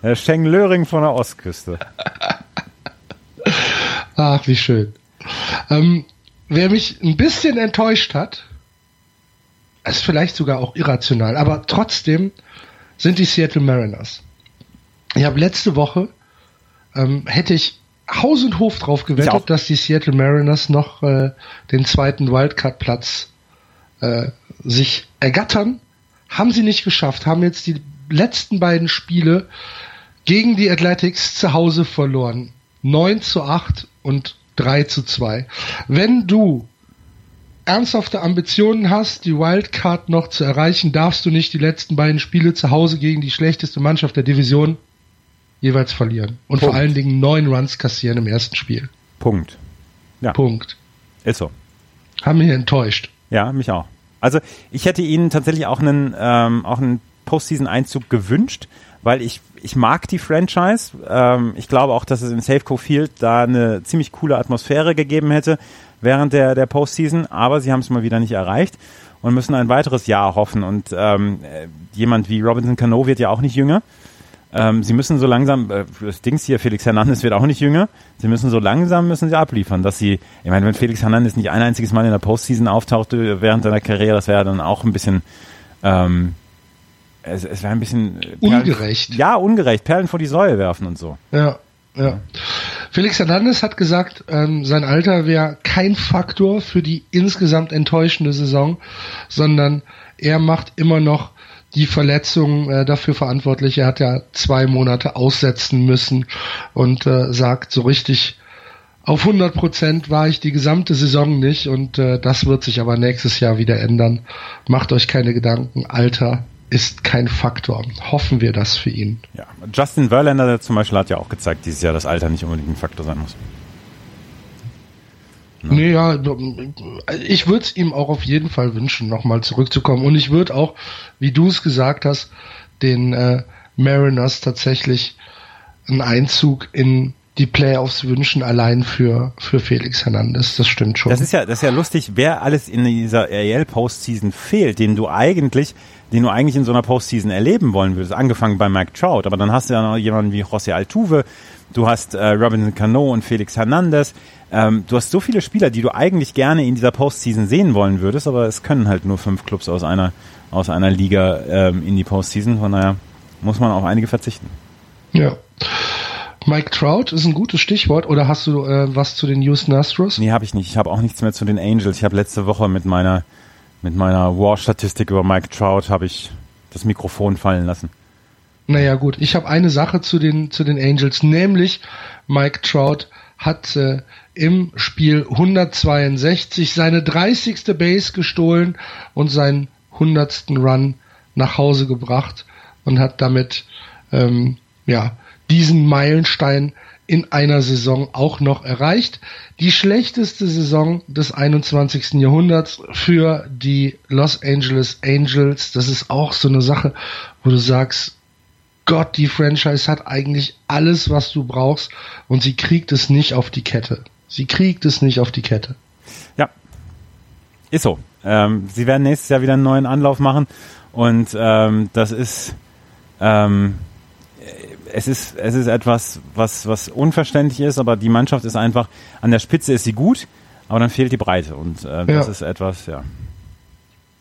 Scheng Löring von der Ostküste. Ach, wie schön. Ähm, wer mich ein bisschen enttäuscht hat, ist vielleicht sogar auch irrational, aber trotzdem sind die Seattle Mariners. Ich habe letzte Woche, ähm, hätte ich Haus und Hof drauf gewettet, dass die Seattle Mariners noch äh, den zweiten Wildcard-Platz äh, sich ergattern. Haben sie nicht geschafft, haben jetzt die letzten beiden Spiele gegen die Athletics zu Hause verloren. 9 zu 8 und 3 zu 2. Wenn du ernsthafte Ambitionen hast, die Wildcard noch zu erreichen, darfst du nicht die letzten beiden Spiele zu Hause gegen die schlechteste Mannschaft der Division jeweils verlieren. Und Punkt. vor allen Dingen neun Runs kassieren im ersten Spiel. Punkt. Ja. Punkt. Ist so. Haben mich enttäuscht. Ja, mich auch. Also ich hätte ihnen tatsächlich auch einen, ähm, auch einen Postseason-Einzug gewünscht, weil ich, ich mag die Franchise. Ähm, ich glaube auch, dass es in Safeco Field da eine ziemlich coole Atmosphäre gegeben hätte während der, der Postseason, aber sie haben es mal wieder nicht erreicht und müssen ein weiteres Jahr hoffen. Und ähm, jemand wie Robinson Cano wird ja auch nicht jünger. Ähm, sie müssen so langsam, äh, das Dings hier, Felix Hernandez wird auch nicht jünger. Sie müssen so langsam, müssen sie abliefern, dass sie, ich meine, wenn Felix Hernandez nicht ein einziges Mal in der Postseason auftauchte während seiner Karriere, das wäre dann auch ein bisschen, ähm, es, es wäre ein bisschen Perlen, ungerecht. Ja, ungerecht. Perlen vor die Säule werfen und so. Ja, ja. Felix Hernandez hat gesagt, ähm, sein Alter wäre kein Faktor für die insgesamt enttäuschende Saison, sondern er macht immer noch die Verletzung äh, dafür verantwortlich. Er hat ja zwei Monate aussetzen müssen und äh, sagt so richtig, auf 100 Prozent war ich die gesamte Saison nicht und äh, das wird sich aber nächstes Jahr wieder ändern. Macht euch keine Gedanken, Alter ist kein Faktor. Hoffen wir das für ihn. Ja, Justin Verlander zum Beispiel hat ja auch gezeigt dieses Jahr, dass Alter nicht unbedingt ein Faktor sein muss. Ne? Nee, ja, ich würde es ihm auch auf jeden Fall wünschen, nochmal zurückzukommen. Und ich würde auch, wie du es gesagt hast, den äh, Mariners tatsächlich einen Einzug in die Playoffs wünschen, allein für, für Felix Hernandez. Das stimmt schon. Das ist ja, das ist ja lustig, wer alles in dieser AL Postseason fehlt, den du eigentlich, den du eigentlich in so einer Postseason erleben wollen würdest. Angefangen bei Mike Trout, aber dann hast du ja noch jemanden wie José Altuve, du hast äh, Robinson Cano und Felix Hernandez. Ähm, du hast so viele Spieler, die du eigentlich gerne in dieser Postseason sehen wollen würdest, aber es können halt nur fünf Clubs aus einer, aus einer Liga ähm, in die Postseason. Von daher muss man auf einige verzichten. Ja. Mike Trout ist ein gutes Stichwort. Oder hast du äh, was zu den Houston Astros? Nee, habe ich nicht. Ich habe auch nichts mehr zu den Angels. Ich habe letzte Woche mit meiner mit meiner War-Statistik über Mike Trout habe ich das Mikrofon fallen lassen. Naja gut, ich habe eine Sache zu den zu den Angels, nämlich Mike Trout hat äh, im Spiel 162 seine 30. Base gestohlen und seinen 100. Run nach Hause gebracht und hat damit ähm, ja diesen Meilenstein in einer Saison auch noch erreicht. Die schlechteste Saison des 21. Jahrhunderts für die Los Angeles Angels. Das ist auch so eine Sache, wo du sagst, Gott, die Franchise hat eigentlich alles, was du brauchst und sie kriegt es nicht auf die Kette. Sie kriegt es nicht auf die Kette. Ja, ist so. Ähm, sie werden nächstes Jahr wieder einen neuen Anlauf machen und ähm, das ist ähm, es ist, es ist etwas, was, was unverständlich ist, aber die Mannschaft ist einfach, an der Spitze ist sie gut, aber dann fehlt die Breite und äh, das ja. ist etwas, ja.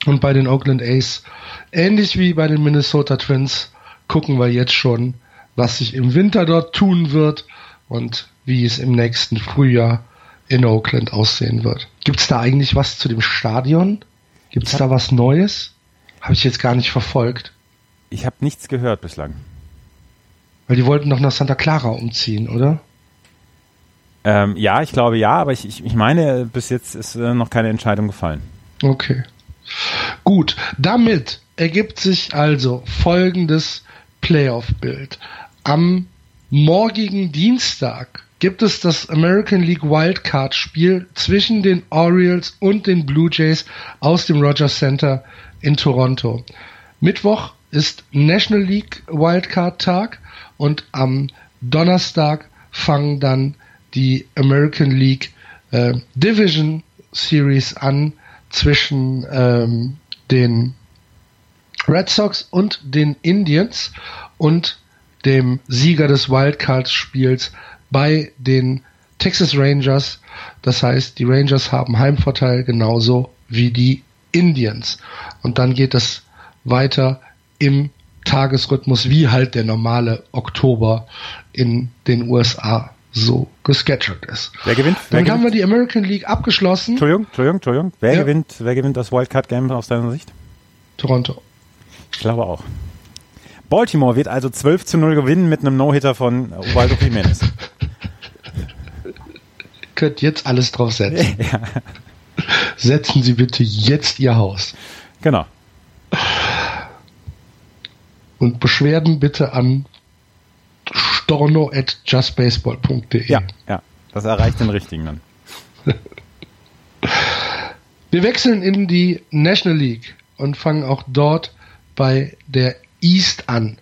Und bei den Oakland A's, ähnlich wie bei den Minnesota Twins, gucken wir jetzt schon, was sich im Winter dort tun wird und wie es im nächsten Frühjahr in Oakland aussehen wird. Gibt es da eigentlich was zu dem Stadion? Gibt es da was Neues? Habe ich jetzt gar nicht verfolgt. Ich habe nichts gehört bislang. Weil die wollten doch nach Santa Clara umziehen, oder? Ähm, ja, ich glaube ja, aber ich, ich, ich meine, bis jetzt ist äh, noch keine Entscheidung gefallen. Okay. Gut, damit ergibt sich also folgendes Playoff-Bild. Am morgigen Dienstag gibt es das American League Wildcard Spiel zwischen den Orioles und den Blue Jays aus dem Rogers Center in Toronto. Mittwoch ist National League Wildcard Tag und am Donnerstag fangen dann die American League äh, Division Series an zwischen ähm, den Red Sox und den Indians und dem Sieger des Wildcard-Spiels bei den Texas Rangers. Das heißt, die Rangers haben Heimvorteil genauso wie die Indians. Und dann geht es weiter im Tagesrhythmus wie halt der normale Oktober in den USA so gescheduled ist. Wer gewinnt? Wer Dann gewinnt? haben wir die American League abgeschlossen. Entschuldigung, Entschuldigung, Entschuldigung. Wer Ja. gewinnt, wer gewinnt das Wildcard-Game aus deiner Sicht? Toronto. Ich glaube auch. Baltimore wird also 12 zu 0 gewinnen mit einem No-Hitter von Ubaldo Jimenez. Könnt jetzt alles drauf setzen. Setzen Sie bitte jetzt Ihr Haus. genau. Und Beschwerden bitte an storno at justbaseball.de. Ja, ja. Das erreicht den richtigen dann. Wir wechseln in die National League und fangen auch dort bei der East an.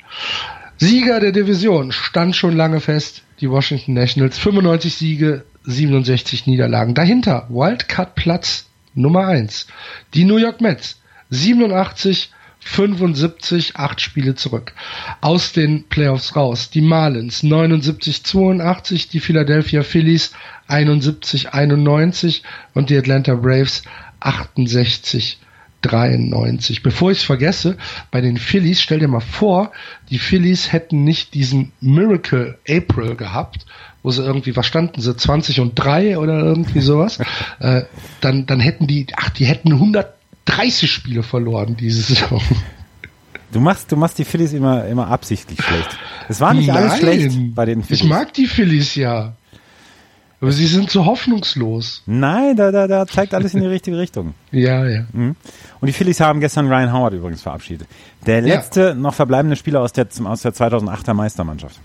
Sieger der Division stand schon lange fest, die Washington Nationals, 95 Siege, 67 Niederlagen. Dahinter Wildcard Platz Nummer 1, die New York Mets, 87 75, acht Spiele zurück. Aus den Playoffs raus. Die Marlins 79, 82, die Philadelphia Phillies 71, 91 und die Atlanta Braves 68, 93. Bevor ich es vergesse, bei den Phillies, stell dir mal vor, die Phillies hätten nicht diesen Miracle April gehabt, wo sie irgendwie, was standen sie, 20 und 3 oder irgendwie sowas, äh, dann, dann hätten die, ach, die hätten 130 Spiele verloren diese Saison. Du machst, du machst die Phillies immer, immer absichtlich schlecht. Es war nicht alles Nein, schlecht bei den Phillies. Ich mag die Phillies ja. Aber sie sind so hoffnungslos. Nein, da, da, da zeigt alles in die richtige Richtung. Ja, ja. Mhm. Und die Phillies haben gestern Ryan Howard übrigens verabschiedet. Der Ja. letzte noch verbleibende Spieler aus der, aus der 2008er Meistermannschaft.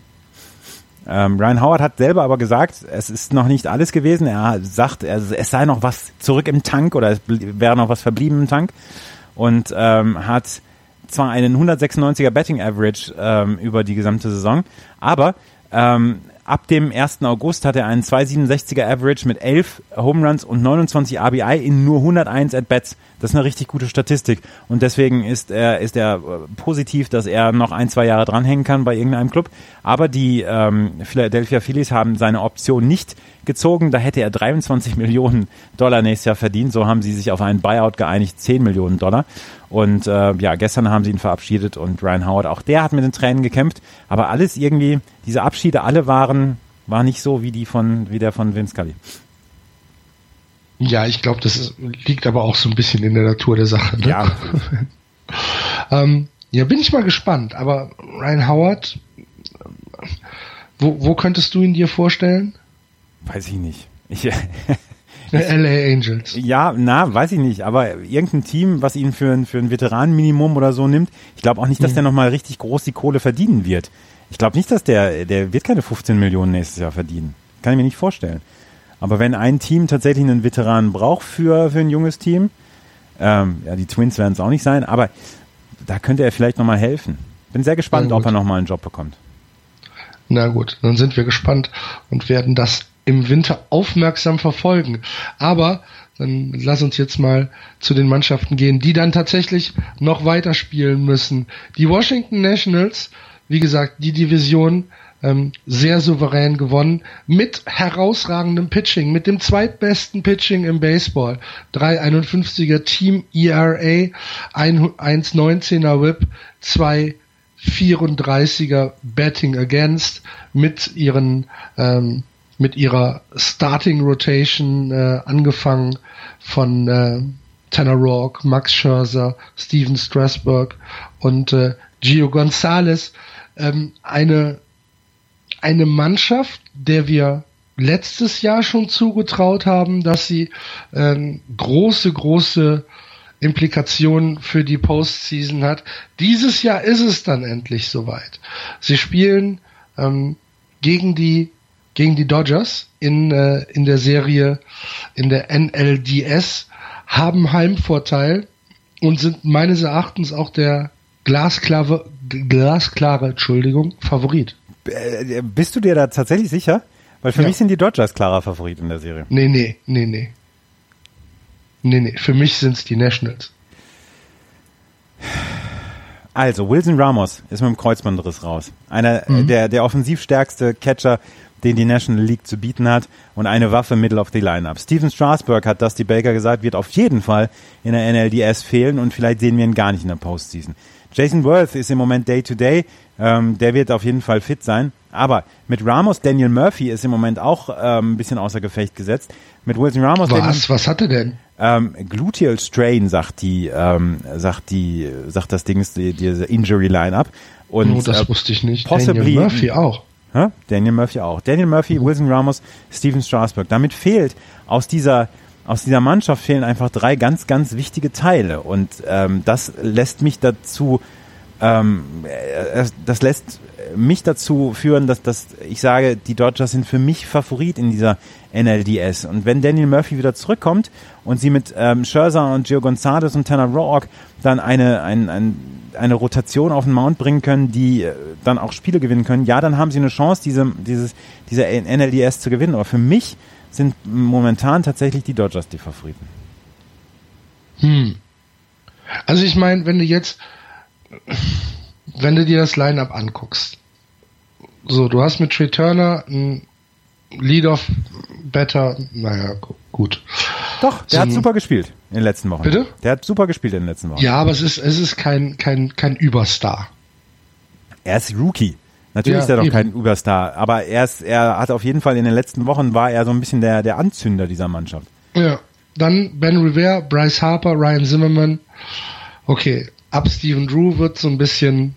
Ähm, Ryan Howard hat selber aber gesagt, es ist noch nicht alles gewesen. Er sagt, es sei noch was zurück im Tank oder es wäre noch was verblieben im Tank. Und ähm, hat zwar einen 196er Betting Average ähm, über die gesamte Saison, aber ähm, ab dem 1. August hat er einen 267er Average mit 11 Home Runs und 29 RBI in nur 101 At-Bats. Das ist eine richtig gute Statistik und deswegen ist er, ist er äh, positiv, dass er noch ein, zwei Jahre dranhängen kann bei irgendeinem Club. Aber die ähm, Philadelphia Phillies haben seine Option nicht gezogen. Da hätte er 23 Millionen Dollar nächstes Jahr verdient. So haben sie sich auf einen Buyout geeinigt, 10 Millionen Dollar. Und äh, ja, gestern haben sie ihn verabschiedet und Ryan Howard, auch der hat mit den Tränen gekämpft. Aber alles irgendwie, diese Abschiede, alle waren, war nicht so wie die von, wie der von Vince Scully. Ja, ich glaube, das ist, liegt aber auch so ein bisschen in der Natur der Sache. Ne? Ja. ähm, ja, bin ich mal gespannt. Aber Ryan Howard, wo, wo könntest du ihn dir vorstellen? Weiß ich nicht. Ich, LA Angels. ja, na, weiß ich nicht. Aber irgendein Team, was ihn für ein, für ein Veteranenminimum oder so nimmt, ich glaube auch nicht, dass der nochmal richtig groß die Kohle verdienen wird. Ich glaube nicht, dass der, der wird keine 15 Millionen nächstes Jahr verdienen. Kann ich mir nicht vorstellen. Aber wenn ein Team tatsächlich einen Veteranen braucht für, für ein junges Team, ähm, ja, die Twins werden es auch nicht sein, aber da könnte er vielleicht nochmal helfen. Bin sehr gespannt, ob er nochmal einen Job bekommt. Na gut, dann sind wir gespannt und werden das im Winter aufmerksam verfolgen. Aber dann lass uns jetzt mal zu den Mannschaften gehen, die dann tatsächlich noch weiterspielen müssen. Die Washington Nationals, wie gesagt, die Division ähm, sehr souverän gewonnen mit herausragendem Pitching, mit dem zweitbesten Pitching im Baseball. 3,51er Team ERA, ein 1,19er Whip, zwei 34er Betting Against mit ihren ähm, mit ihrer Starting Rotation äh, angefangen von äh, Tanner Rourke, Max Scherzer, Steven Strasburg und äh, Gio Gonzalez ähm, eine eine Mannschaft, der wir letztes Jahr schon zugetraut haben, dass sie ähm, große große Implikationen für die Postseason hat. Dieses Jahr ist es dann endlich soweit. Sie spielen ähm, gegen die gegen die Dodgers in äh, in der Serie in der NLDS haben Heimvorteil und sind meines Erachtens auch der glasklare glasklare Entschuldigung Favorit. Äh, bist du dir da tatsächlich sicher? Weil für Ja. mich sind die Dodgers klarer Favorit in der Serie. Nee, nee, nee, nee. Nee, nee, für mich sind's die Nationals. Also, Wilson Ramos ist mit dem Kreuzbandriss raus. Einer äh, der, der offensivstärkste Catcher, den die National League zu bieten hat und eine Waffe middle of the lineup. Steven Strasburg hat Dusty Baker gesagt, wird auf jeden Fall in der NLDS fehlen und vielleicht sehen wir ihn gar nicht in der Postseason. Jason Worth ist im Moment Day-to-Day. -Day. Ähm, der wird auf jeden Fall fit sein. Aber mit Ramos, Daniel Murphy ist im Moment auch ähm, ein bisschen außer Gefecht gesetzt. Mit Wilson Ramos. Was? Daniel, Was hatte denn? Ähm, Gluteal Strain sagt die, ähm, sagt die, sagt das Ding, die, diese Injury Line-Up. Und, oh, das äh, wusste ich nicht. Possibly, Daniel Murphy auch. Hä? Daniel Murphy auch. Daniel Murphy, Wilson Ramos, Steven Strasberg. Damit fehlt aus dieser aus dieser Mannschaft fehlen einfach drei ganz, ganz wichtige Teile. Und ähm, das lässt mich dazu, ähm, äh, das lässt mich dazu führen, dass, dass ich sage, die Dodgers sind für mich Favorit in dieser NLDS. Und wenn Daniel Murphy wieder zurückkommt und sie mit ähm, Scherzer und Gio Gonzalez und Tanner Roark dann eine, ein, ein, eine Rotation auf den Mount bringen können, die äh, dann auch Spiele gewinnen können, ja, dann haben sie eine Chance, diese, dieses, diese NLDS zu gewinnen. Aber für mich sind momentan tatsächlich die Dodgers die Favoriten. Hm. Also ich meine, wenn du jetzt, wenn du dir das Line-up anguckst, so, du hast mit Trey Turner ein Lead-off Better, naja, gut. Doch, der so, hat super gespielt in den letzten Wochen. Bitte? Der hat super gespielt in den letzten Wochen. Ja, aber es ist, es ist kein, kein, kein Überstar. Er ist Rookie. Natürlich ja, ist er doch eben. kein Überstar, aber er ist, er hat auf jeden Fall in den letzten Wochen war er so ein bisschen der, der Anzünder dieser Mannschaft. Ja. Dann Ben Rivera, Bryce Harper, Ryan Zimmerman. Okay. Ab Steven Drew wird so ein bisschen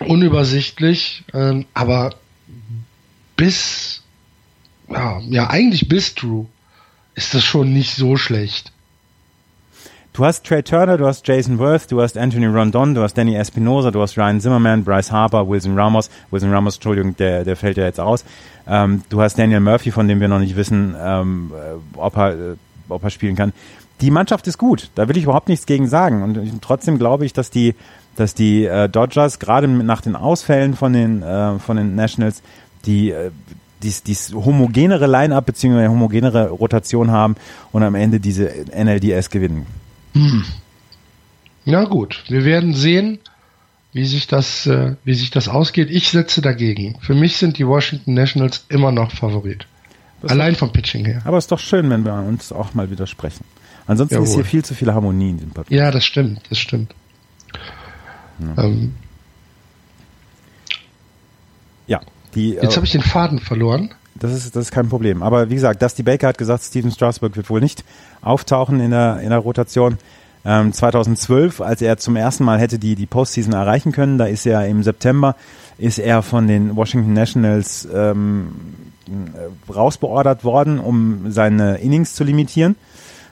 unübersichtlich, ähm, aber bis, ja, ja, eigentlich bis Drew ist das schon nicht so schlecht. Du hast Trey Turner, du hast Jason Worth, du hast Anthony Rondon, du hast Danny Espinosa, du hast Ryan Zimmerman, Bryce Harper, Wilson Ramos. Wilson Ramos, Entschuldigung, der, der fällt ja jetzt aus. Ähm, du hast Daniel Murphy, von dem wir noch nicht wissen, ähm, äh, ob, er, äh, ob er spielen kann. Die Mannschaft ist gut, da will ich überhaupt nichts gegen sagen. Und trotzdem glaube ich, dass die, dass die äh, Dodgers gerade nach den Ausfällen von den, äh, von den Nationals die äh, dies, dies homogenere Line-up bzw. homogenere Rotation haben und am Ende diese NLDS gewinnen. Hm. Na gut, wir werden sehen, wie sich das, äh, wie sich das ausgeht. Ich setze dagegen. Für mich sind die Washington Nationals immer noch Favorit. Das Allein vom Pitching her. Aber es ist doch schön, wenn wir uns auch mal widersprechen. Ansonsten Jawohl. ist hier viel zu viel Harmonie in dem Papier. Ja, das stimmt, das stimmt. Ja, ähm, ja die. Jetzt äh, habe ich den Faden verloren. Das ist, das ist kein Problem. Aber wie gesagt, Dusty Baker hat gesagt, Steven Strasburg wird wohl nicht auftauchen in der, in der Rotation. Ähm, 2012, als er zum ersten Mal hätte die, die Postseason erreichen können, da ist er im September, ist er von den Washington Nationals ähm, rausbeordert worden, um seine Innings zu limitieren.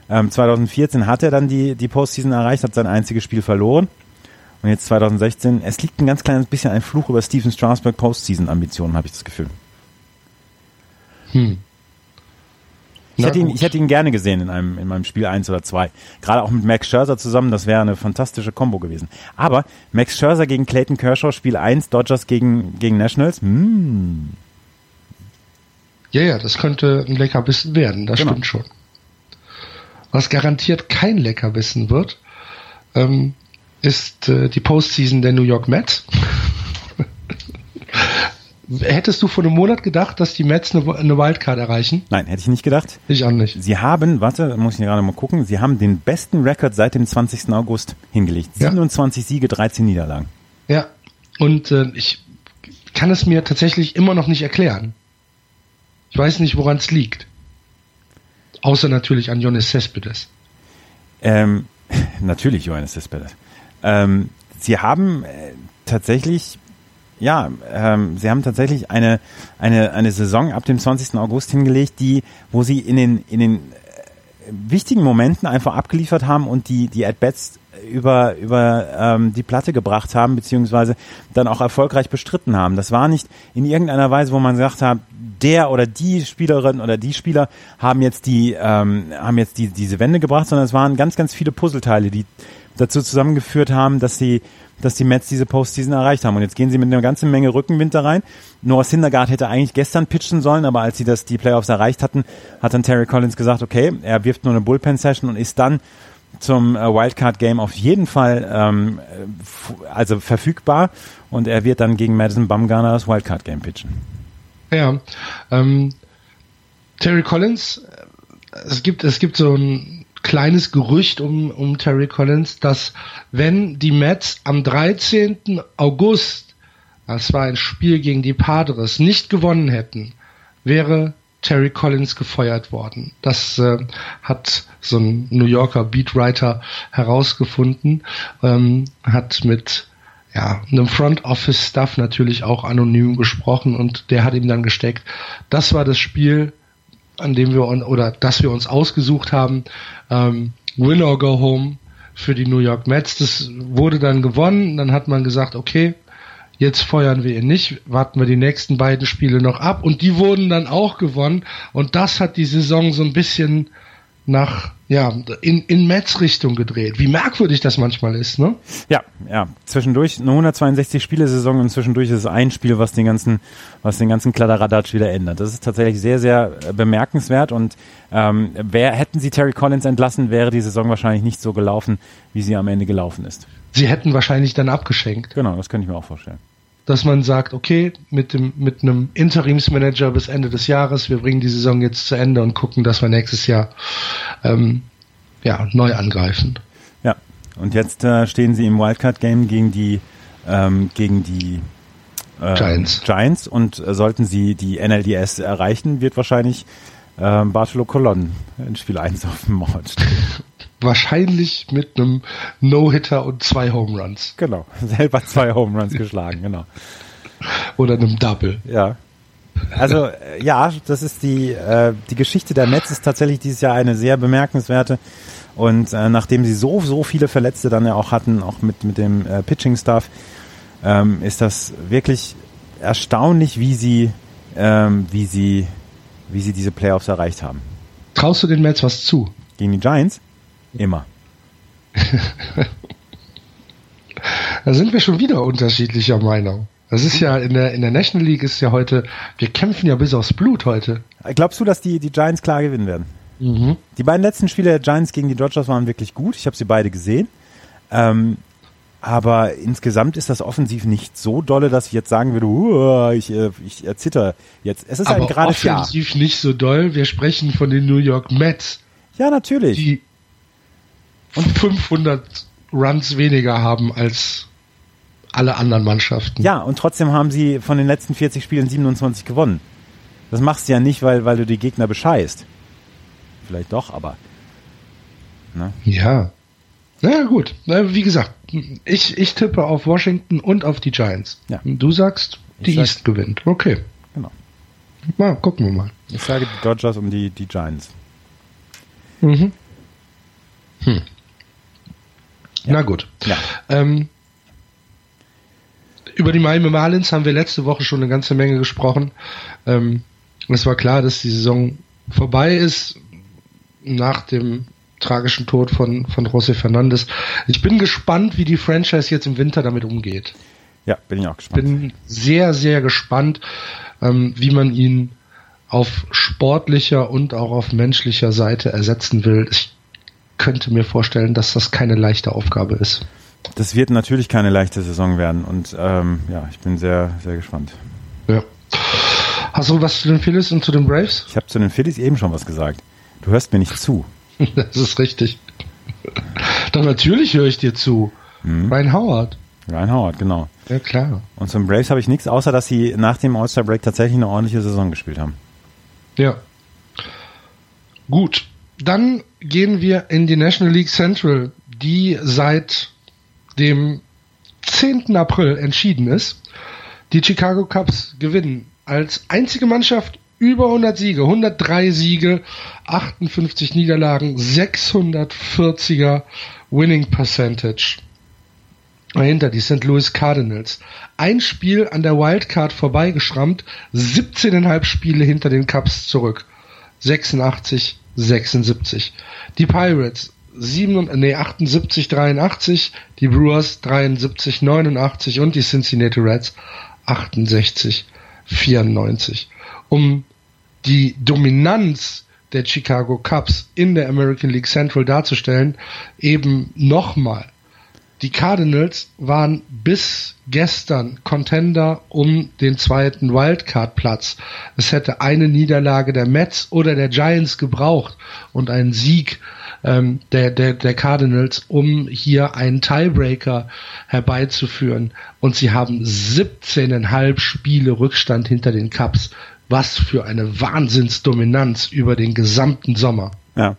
Ähm, 2014 hat er dann die, die Postseason erreicht, hat sein einziges Spiel verloren. Und jetzt 2016, es liegt ein ganz kleines bisschen ein Fluch über Steven Strasburg Postseason-Ambitionen, habe ich das Gefühl. Hm. Ich hätte, ihn, ich hätte ihn gerne gesehen in einem in meinem Spiel 1 oder 2. Gerade auch mit Max Scherzer zusammen, das wäre eine fantastische Combo gewesen. Aber Max Scherzer gegen Clayton Kershaw, Spiel 1, Dodgers gegen, gegen Nationals, hm. Ja, ja, das könnte ein Leckerbissen werden, das genau. stimmt schon. Was garantiert kein Leckerbissen wird, ähm, ist äh, die Postseason der New York Mets. Hättest du vor einem Monat gedacht, dass die Mets eine, eine Wildcard erreichen? Nein, hätte ich nicht gedacht. Ich auch nicht. Sie haben, warte, muss ich gerade mal gucken, sie haben den besten Rekord seit dem 20. August hingelegt. 27 ja. Siege, 13 Niederlagen. Ja, und äh, ich kann es mir tatsächlich immer noch nicht erklären. Ich weiß nicht, woran es liegt. Außer natürlich an Jonas Cespedes. Ähm, natürlich Jonas Cespedes. Ähm, sie haben äh, tatsächlich ja, ähm, sie haben tatsächlich eine, eine, eine Saison ab dem 20. August hingelegt, die, wo sie in den, in den äh, wichtigen Momenten einfach abgeliefert haben und die, die At-Bats über, über ähm, die Platte gebracht haben, beziehungsweise dann auch erfolgreich bestritten haben. Das war nicht in irgendeiner Weise, wo man gesagt hat, der oder die Spielerin oder die Spieler haben jetzt die, ähm, haben jetzt die, diese Wende gebracht, sondern es waren ganz, ganz viele Puzzleteile, die dazu zusammengeführt haben, dass sie dass die Mets diese Postseason erreicht haben. Und jetzt gehen sie mit einer ganzen Menge Rückenwind da rein. Noah Syndergaard hätte eigentlich gestern pitchen sollen, aber als sie das die Playoffs erreicht hatten, hat dann Terry Collins gesagt, okay, er wirft nur eine Bullpen-Session und ist dann zum äh, Wildcard-Game auf jeden Fall ähm, also verfügbar und er wird dann gegen Madison Bumgarner das Wildcard-Game pitchen. Ja, ähm, Terry Collins, äh, es gibt, es gibt so ein kleines Gerücht um, um Terry Collins, dass wenn die Mets am 13. August, das war ein Spiel gegen die Padres, nicht gewonnen hätten, wäre Terry Collins gefeuert worden. Das äh, hat so ein New Yorker Beatwriter herausgefunden, ähm, hat mit ja, einem Front Office Stuff natürlich auch anonym gesprochen und der hat ihm dann gesteckt. Das war das Spiel, an dem wir oder das wir uns ausgesucht haben. Ähm, Win or go home für die New York Mets. Das wurde dann gewonnen. Dann hat man gesagt, okay, jetzt feuern wir ihn nicht, warten wir die nächsten beiden Spiele noch ab. Und die wurden dann auch gewonnen. Und das hat die Saison so ein bisschen nach ja in in Mets Richtung gedreht. Wie merkwürdig das manchmal ist, ne? Ja, ja. Zwischendurch eine 162 Spiele Saison und zwischendurch ist es ein Spiel, was den ganzen was den ganzen Kladderadatsch wieder ändert. Das ist tatsächlich sehr sehr äh, bemerkenswert und ähm, wer hätten sie Terry Collins entlassen, wäre die Saison wahrscheinlich nicht so gelaufen, wie sie am Ende gelaufen ist. Sie hätten wahrscheinlich dann abgeschenkt. Genau, das könnte ich mir auch vorstellen dass man sagt, okay, mit dem mit einem Interimsmanager bis Ende des Jahres, wir bringen die Saison jetzt zu Ende und gucken, dass wir nächstes Jahr ähm, ja neu angreifen. Ja, und jetzt äh, stehen sie im Wildcard Game gegen die ähm, gegen die äh, Giants. Giants und äh, sollten sie die NLDS erreichen, wird wahrscheinlich äh, Bartolo Colon in Spiel 1 auf dem Mauer stehen. wahrscheinlich mit einem No-Hitter und zwei Home Runs. Genau, selber zwei Home Runs geschlagen, genau. Oder einem Double. Ja. Also äh, ja, das ist die äh, die Geschichte der Mets ist tatsächlich dieses Jahr eine sehr bemerkenswerte und äh, nachdem sie so so viele Verletzte dann ja auch hatten, auch mit mit dem äh, Pitching Staff, ähm, ist das wirklich erstaunlich, wie sie ähm, wie sie wie sie diese Playoffs erreicht haben. Traust du den Mets was zu? Gegen die Giants? Immer. da sind wir schon wieder unterschiedlicher Meinung. Das ist ja in der, in der National League ist ja heute, wir kämpfen ja bis aufs Blut heute. Glaubst du, dass die, die Giants klar gewinnen werden? Mhm. Die beiden letzten Spiele der Giants gegen die Dodgers waren wirklich gut. Ich habe sie beide gesehen. Ähm, aber insgesamt ist das offensiv nicht so dolle, dass ich jetzt sagen würde, uh, ich, äh, ich zitter jetzt. Es ist aber ein gerade offensiv Jahr. nicht so doll. Wir sprechen von den New York Mets. Ja, natürlich. Die und 500 Runs weniger haben als alle anderen Mannschaften. Ja, und trotzdem haben sie von den letzten 40 Spielen 27 gewonnen. Das machst du ja nicht, weil, weil du die Gegner bescheißt. Vielleicht doch, aber. Ne? Ja. Na gut, wie gesagt, ich, ich tippe auf Washington und auf die Giants. Ja. Du sagst, die sag, East gewinnt. Okay. Genau. Mal, gucken wir mal. Ich sage die Dodgers und die, die Giants. Mhm. Hm. Ja. Na gut. Ja. Ähm, über die Miami Marlins haben wir letzte Woche schon eine ganze Menge gesprochen. Ähm, es war klar, dass die Saison vorbei ist nach dem tragischen Tod von, von José Fernandes. Ich bin gespannt, wie die Franchise jetzt im Winter damit umgeht. Ja, bin ich auch gespannt. Bin sehr, sehr gespannt, ähm, wie man ihn auf sportlicher und auch auf menschlicher Seite ersetzen will. Ich könnte mir vorstellen, dass das keine leichte Aufgabe ist. Das wird natürlich keine leichte Saison werden und ähm, ja, ich bin sehr, sehr gespannt. Ja. Hast du was zu den Phillies und zu den Braves? Ich habe zu den Phillies eben schon was gesagt. Du hörst mir nicht zu. das ist richtig. Doch natürlich höre ich dir zu. Hm. Ryan Howard. Ryan Howard, genau. Ja, klar. Und zum Braves habe ich nichts, außer dass sie nach dem All-Star-Break tatsächlich eine ordentliche Saison gespielt haben. Ja. Gut. Dann gehen wir in die National League Central, die seit dem 10. April entschieden ist. Die Chicago Cubs gewinnen als einzige Mannschaft über 100 Siege, 103 Siege, 58 Niederlagen, 640er Winning Percentage. Dahinter die St. Louis Cardinals. Ein Spiel an der Wildcard vorbeigeschrammt, 17,5 Spiele hinter den Cubs zurück. 86 76. Die Pirates 7, nee, 78, 83, die Brewers 73, 89 und die Cincinnati Reds 68, 94. Um die Dominanz der Chicago Cubs in der American League Central darzustellen, eben nochmal die Cardinals waren bis gestern Contender um den zweiten Wildcard-Platz. Es hätte eine Niederlage der Mets oder der Giants gebraucht und ein Sieg ähm, der, der, der Cardinals, um hier einen Tiebreaker herbeizuführen. Und sie haben 17,5 Spiele Rückstand hinter den Cups. Was für eine Wahnsinnsdominanz über den gesamten Sommer. Ja.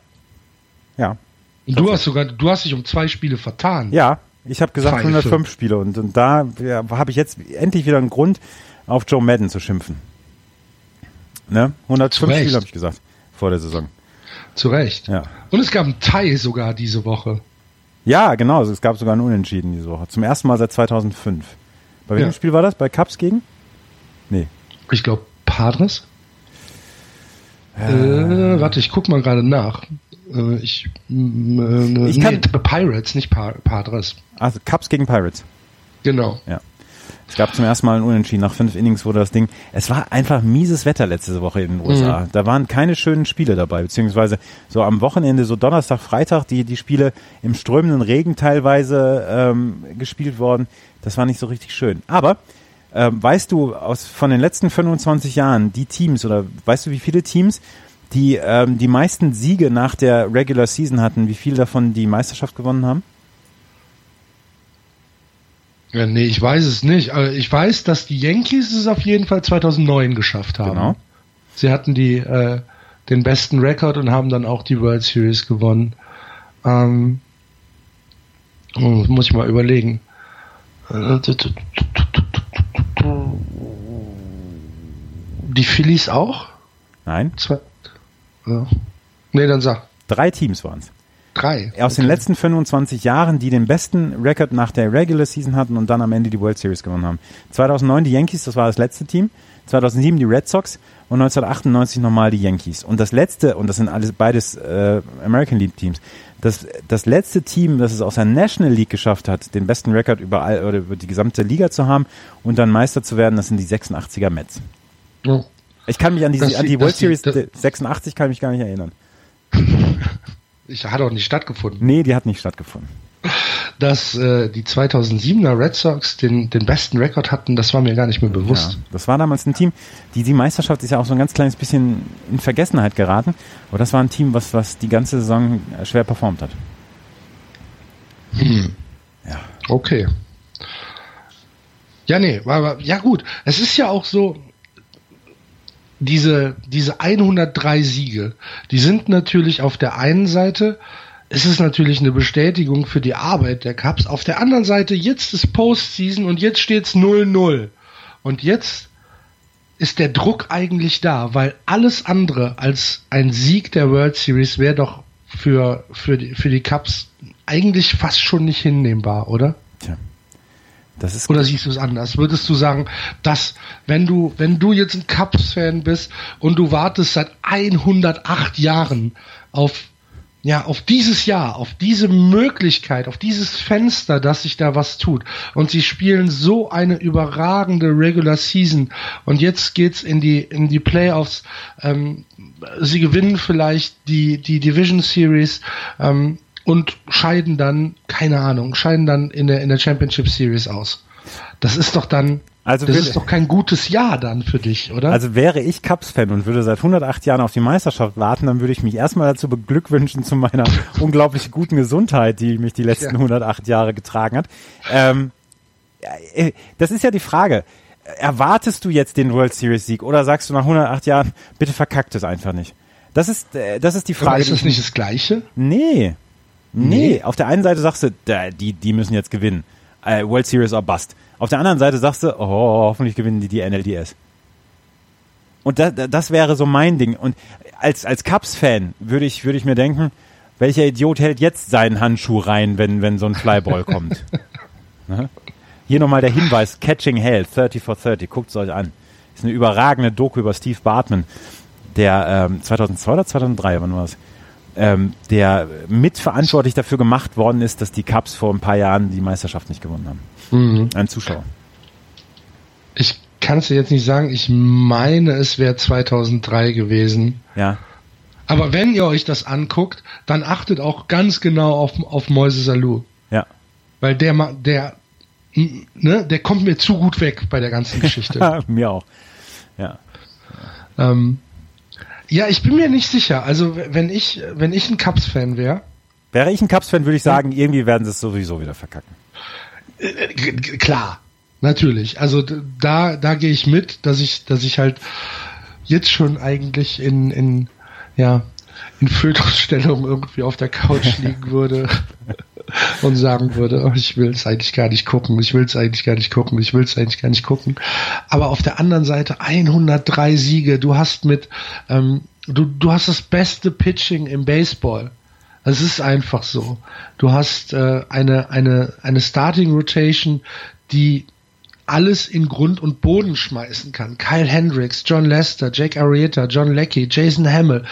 Ja. Und du hast sogar, du hast dich um zwei Spiele vertan. Ja, ich habe gesagt Pfeife. 105 Spiele und, und da ja, habe ich jetzt endlich wieder einen Grund, auf Joe Madden zu schimpfen. Ne? 105 Spiele habe ich gesagt vor der Saison. Zu Recht. Ja. Und es gab einen Tie sogar diese Woche. Ja, genau. Es gab sogar einen Unentschieden diese Woche. Zum ersten Mal seit 2005. Bei welchem ja. Spiel war das? Bei Cups gegen? Nee. Ich glaube Padres. Ja. Äh, warte, ich guck mal gerade nach. Äh, ich, äh, ich nee, Pirates, nicht pa Padres. Also Cups gegen Pirates. Genau. Ja. Es gab zum ersten Mal ein Unentschieden. Nach fünf Innings wurde das Ding. Es war einfach mieses Wetter letzte Woche in den USA. Mhm. Da waren keine schönen Spiele dabei, beziehungsweise so am Wochenende, so Donnerstag, Freitag, die, die Spiele im strömenden Regen teilweise ähm, gespielt worden. Das war nicht so richtig schön. Aber ähm, weißt du aus von den letzten 25 Jahren die Teams oder weißt du, wie viele Teams die ähm, die meisten Siege nach der Regular Season hatten, wie viel davon die Meisterschaft gewonnen haben? Ja, nee, ich weiß es nicht. Aber ich weiß, dass die Yankees es auf jeden Fall 2009 geschafft haben. Genau. Sie hatten die, äh, den besten Rekord und haben dann auch die World Series gewonnen. Ähm, oh, muss ich mal überlegen. Die Phillies auch? Nein. Zwei, ja. Nee, dann sag. Drei Teams waren es. Drei. Aus okay. den letzten 25 Jahren, die den besten Rekord nach der Regular Season hatten und dann am Ende die World Series gewonnen haben. 2009 die Yankees, das war das letzte Team. 2007 die Red Sox und 1998 nochmal die Yankees. Und das letzte, und das sind alles beides äh, American League Teams, das, das letzte Team, das es aus der National League geschafft hat, den besten Rekord überall oder über die gesamte Liga zu haben und dann Meister zu werden, das sind die 86er Mets. Oh. Ich kann mich an die, an die World Series die, 86 kann ich mich gar nicht erinnern. Ich, hat auch nicht stattgefunden. Nee, die hat nicht stattgefunden. Dass äh, die 2007er Red Sox den, den besten Rekord hatten, das war mir gar nicht mehr bewusst. Ja, das war damals ein Team, die, die Meisterschaft ist ja auch so ein ganz kleines bisschen in Vergessenheit geraten. Aber das war ein Team, was, was die ganze Saison äh, schwer performt hat. Hm. Ja. Okay. Ja, nee, aber ja gut. Es ist ja auch so, diese, diese 103 Siege, die sind natürlich auf der einen Seite, es ist natürlich eine Bestätigung für die Arbeit der Cups. Auf der anderen Seite, jetzt ist Postseason und jetzt steht's 0-0. Und jetzt ist der Druck eigentlich da, weil alles andere als ein Sieg der World Series wäre doch für, für, die, für die Cups eigentlich fast schon nicht hinnehmbar, oder? Tja. Das ist Oder siehst du es anders? Würdest du sagen, dass wenn du, wenn du jetzt ein Cubs-Fan bist und du wartest seit 108 Jahren auf ja, auf dieses Jahr, auf diese Möglichkeit, auf dieses Fenster, dass sich da was tut. Und sie spielen so eine überragende Regular Season. Und jetzt geht's in die, in die Playoffs. Ähm, sie gewinnen vielleicht die, die Division Series. Ähm, und scheiden dann, keine Ahnung, scheiden dann in der, in der Championship Series aus. Das ist doch dann, also das ist doch kein gutes Jahr dann für dich, oder? Also wäre ich Cubs-Fan und würde seit 108 Jahren auf die Meisterschaft warten, dann würde ich mich erstmal dazu beglückwünschen zu meiner unglaublich guten Gesundheit, die mich die letzten ja. 108 Jahre getragen hat. Ähm, äh, das ist ja die Frage. Erwartest du jetzt den World Series Sieg oder sagst du nach 108 Jahren, bitte verkackt es einfach nicht? Das ist, äh, das ist die Frage. Aber ist das nicht das Gleiche? Nee. Nee, auf der einen Seite sagst du, die, die müssen jetzt gewinnen. Äh, World Series or Bust. Auf der anderen Seite sagst du, oh, hoffentlich gewinnen die die NLDS. Und das, das wäre so mein Ding. Und als, als Cubs-Fan würde ich, würde ich mir denken, welcher Idiot hält jetzt seinen Handschuh rein, wenn, wenn so ein Flyball kommt? Ne? Hier nochmal der Hinweis, Catching Hell, 30 for 30, guckt es euch an. Ist eine überragende Doku über Steve Bartman, der ähm, 2002 oder 2003, wann war das? Ähm, der mitverantwortlich dafür gemacht worden ist, dass die Cubs vor ein paar Jahren die Meisterschaft nicht gewonnen haben. Mhm. Ein Zuschauer. Ich kann es dir jetzt nicht sagen. Ich meine, es wäre 2003 gewesen. Ja. Aber wenn ihr euch das anguckt, dann achtet auch ganz genau auf, auf Moise Salou. Ja. Weil der, der, ne, der kommt mir zu gut weg bei der ganzen Geschichte. mir auch. Ja. Ähm, ja, ich bin mir nicht sicher. Also wenn ich, wenn ich ein Cubs-Fan wäre Wäre ich ein Cubs-Fan, würde ich sagen, irgendwie werden sie es sowieso wieder verkacken. Äh, klar, natürlich. Also da, da gehe ich mit, dass ich, dass ich halt jetzt schon eigentlich in, in ja, in Fötusstellung irgendwie auf der Couch liegen würde und sagen würde, oh, ich will es eigentlich gar nicht gucken, ich will es eigentlich gar nicht gucken, ich will es eigentlich gar nicht gucken. Aber auf der anderen Seite 103 Siege, du hast mit, ähm, du, du hast das beste Pitching im Baseball. Es ist einfach so. Du hast äh, eine, eine, eine Starting Rotation, die alles in Grund und Boden schmeißen kann. Kyle Hendricks, John Lester, Jake Arrieta, John Leckie, Jason Hamill,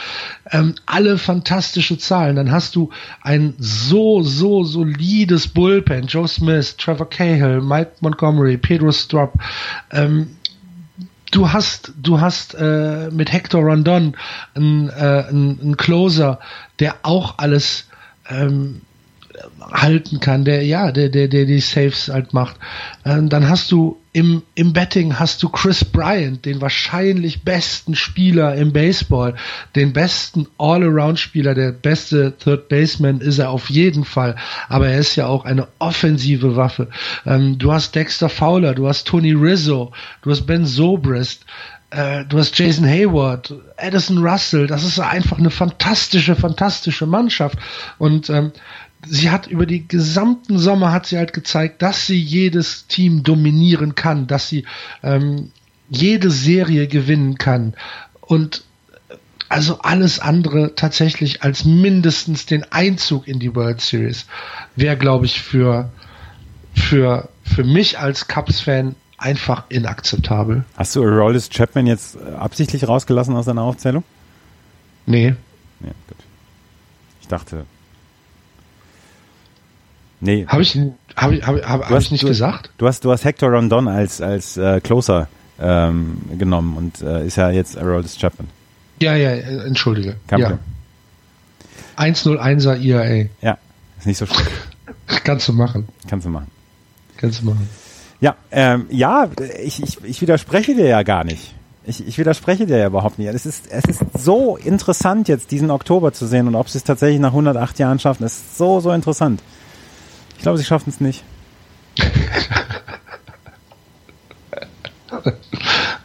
ähm, alle fantastische Zahlen. Dann hast du ein so, so solides Bullpen. Joe Smith, Trevor Cahill, Mike Montgomery, Pedro Strop. Ähm, du hast, du hast äh, mit Hector Rondon einen, äh, Closer, der auch alles ähm, halten kann, der ja, der der der die Saves halt macht. Ähm, dann hast du im im Betting hast du Chris Bryant, den wahrscheinlich besten Spieler im Baseball, den besten All-Around-Spieler, der beste Third Baseman ist er auf jeden Fall, aber er ist ja auch eine offensive Waffe. Ähm, du hast Dexter Fowler, du hast Tony Rizzo, du hast Ben Zobrist, äh, du hast Jason Hayward, Addison Russell, das ist einfach eine fantastische, fantastische Mannschaft. Und ähm, sie hat über die gesamten Sommer hat sie halt gezeigt, dass sie jedes Team dominieren kann, dass sie ähm, jede Serie gewinnen kann und also alles andere tatsächlich als mindestens den Einzug in die World Series wäre, glaube ich, für für für mich als Cubs-Fan einfach inakzeptabel. Hast du Rollis Chapman jetzt absichtlich rausgelassen aus deiner Aufzählung? Nee. Ja, gut. Ich dachte, Nee. Habe ich, hab ich, hab, hab, hab ich nicht du, gesagt? Du hast, du hast Hector Rondon als, als äh, Closer ähm, genommen und äh, ist ja jetzt Aroldis Chapman. Ja, ja, äh, entschuldige. Kein ja. 101er IAA. Ja, ist nicht so schlimm. Kannst du machen. Kannst du machen. Kannst du machen. Ja, ähm, ja, ich, ich, ich widerspreche dir ja gar nicht. Ich, ich widerspreche dir ja überhaupt nicht. Es ist, es ist so interessant, jetzt diesen Oktober zu sehen und ob sie es tatsächlich nach 108 Jahren schaffen. Ist so, so interessant. Ich glaube, sie schaffen es nicht.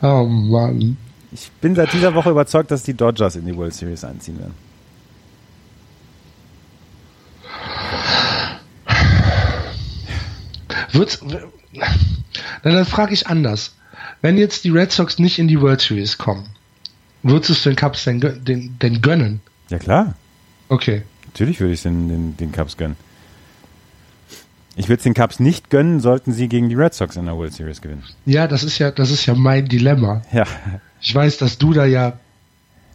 oh Mann. Ich bin seit dieser Woche überzeugt, dass die Dodgers in die World Series einziehen werden. Wird's, dann, dann frage ich anders. Wenn jetzt die Red Sox nicht in die World Series kommen, würdest du es den Cubs denn, den, denn gönnen? Ja klar. Okay. Natürlich würde ich es den, den, den Cubs gönnen. Ich würde es den Cubs nicht gönnen, sollten sie gegen die Red Sox in der World Series gewinnen. Ja, das ist ja, das ist ja mein Dilemma. Ja. Ich weiß, dass du da ja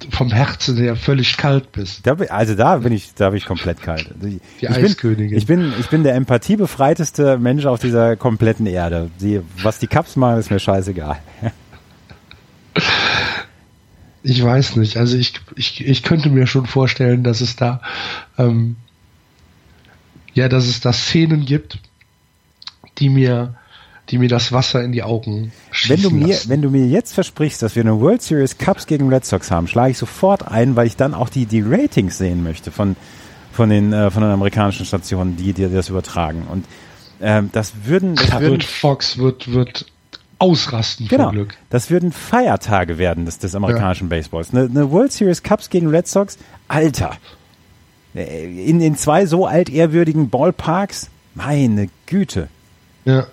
vom Herzen her völlig kalt bist. Da, also da bin ich, da bin ich komplett kalt. Also die ich Eiskönigin. Bin, ich bin, ich bin der empathiebefreiteste Mensch auf dieser kompletten Erde. Die, was die Cups machen, ist mir scheißegal. Ich weiß nicht. Also ich, ich, ich könnte mir schon vorstellen, dass es da ähm, ja, dass es da Szenen gibt, die mir, die mir das Wasser in die Augen wenn du mir, lassen. Wenn du mir jetzt versprichst, dass wir eine World Series Cups gegen Red Sox haben, schlage ich sofort ein, weil ich dann auch die, die Ratings sehen möchte von, von, den, äh, von den amerikanischen Stationen, die dir das übertragen. Und ähm, das würden... Das da würden, wird Fox wird, wird ausrasten genau, vor Glück. Das würden Feiertage werden des, des amerikanischen ja. Baseballs. Eine, eine World Series Cups gegen Red Sox, Alter, in den zwei so altehrwürdigen Ballparks, meine Güte. Ja.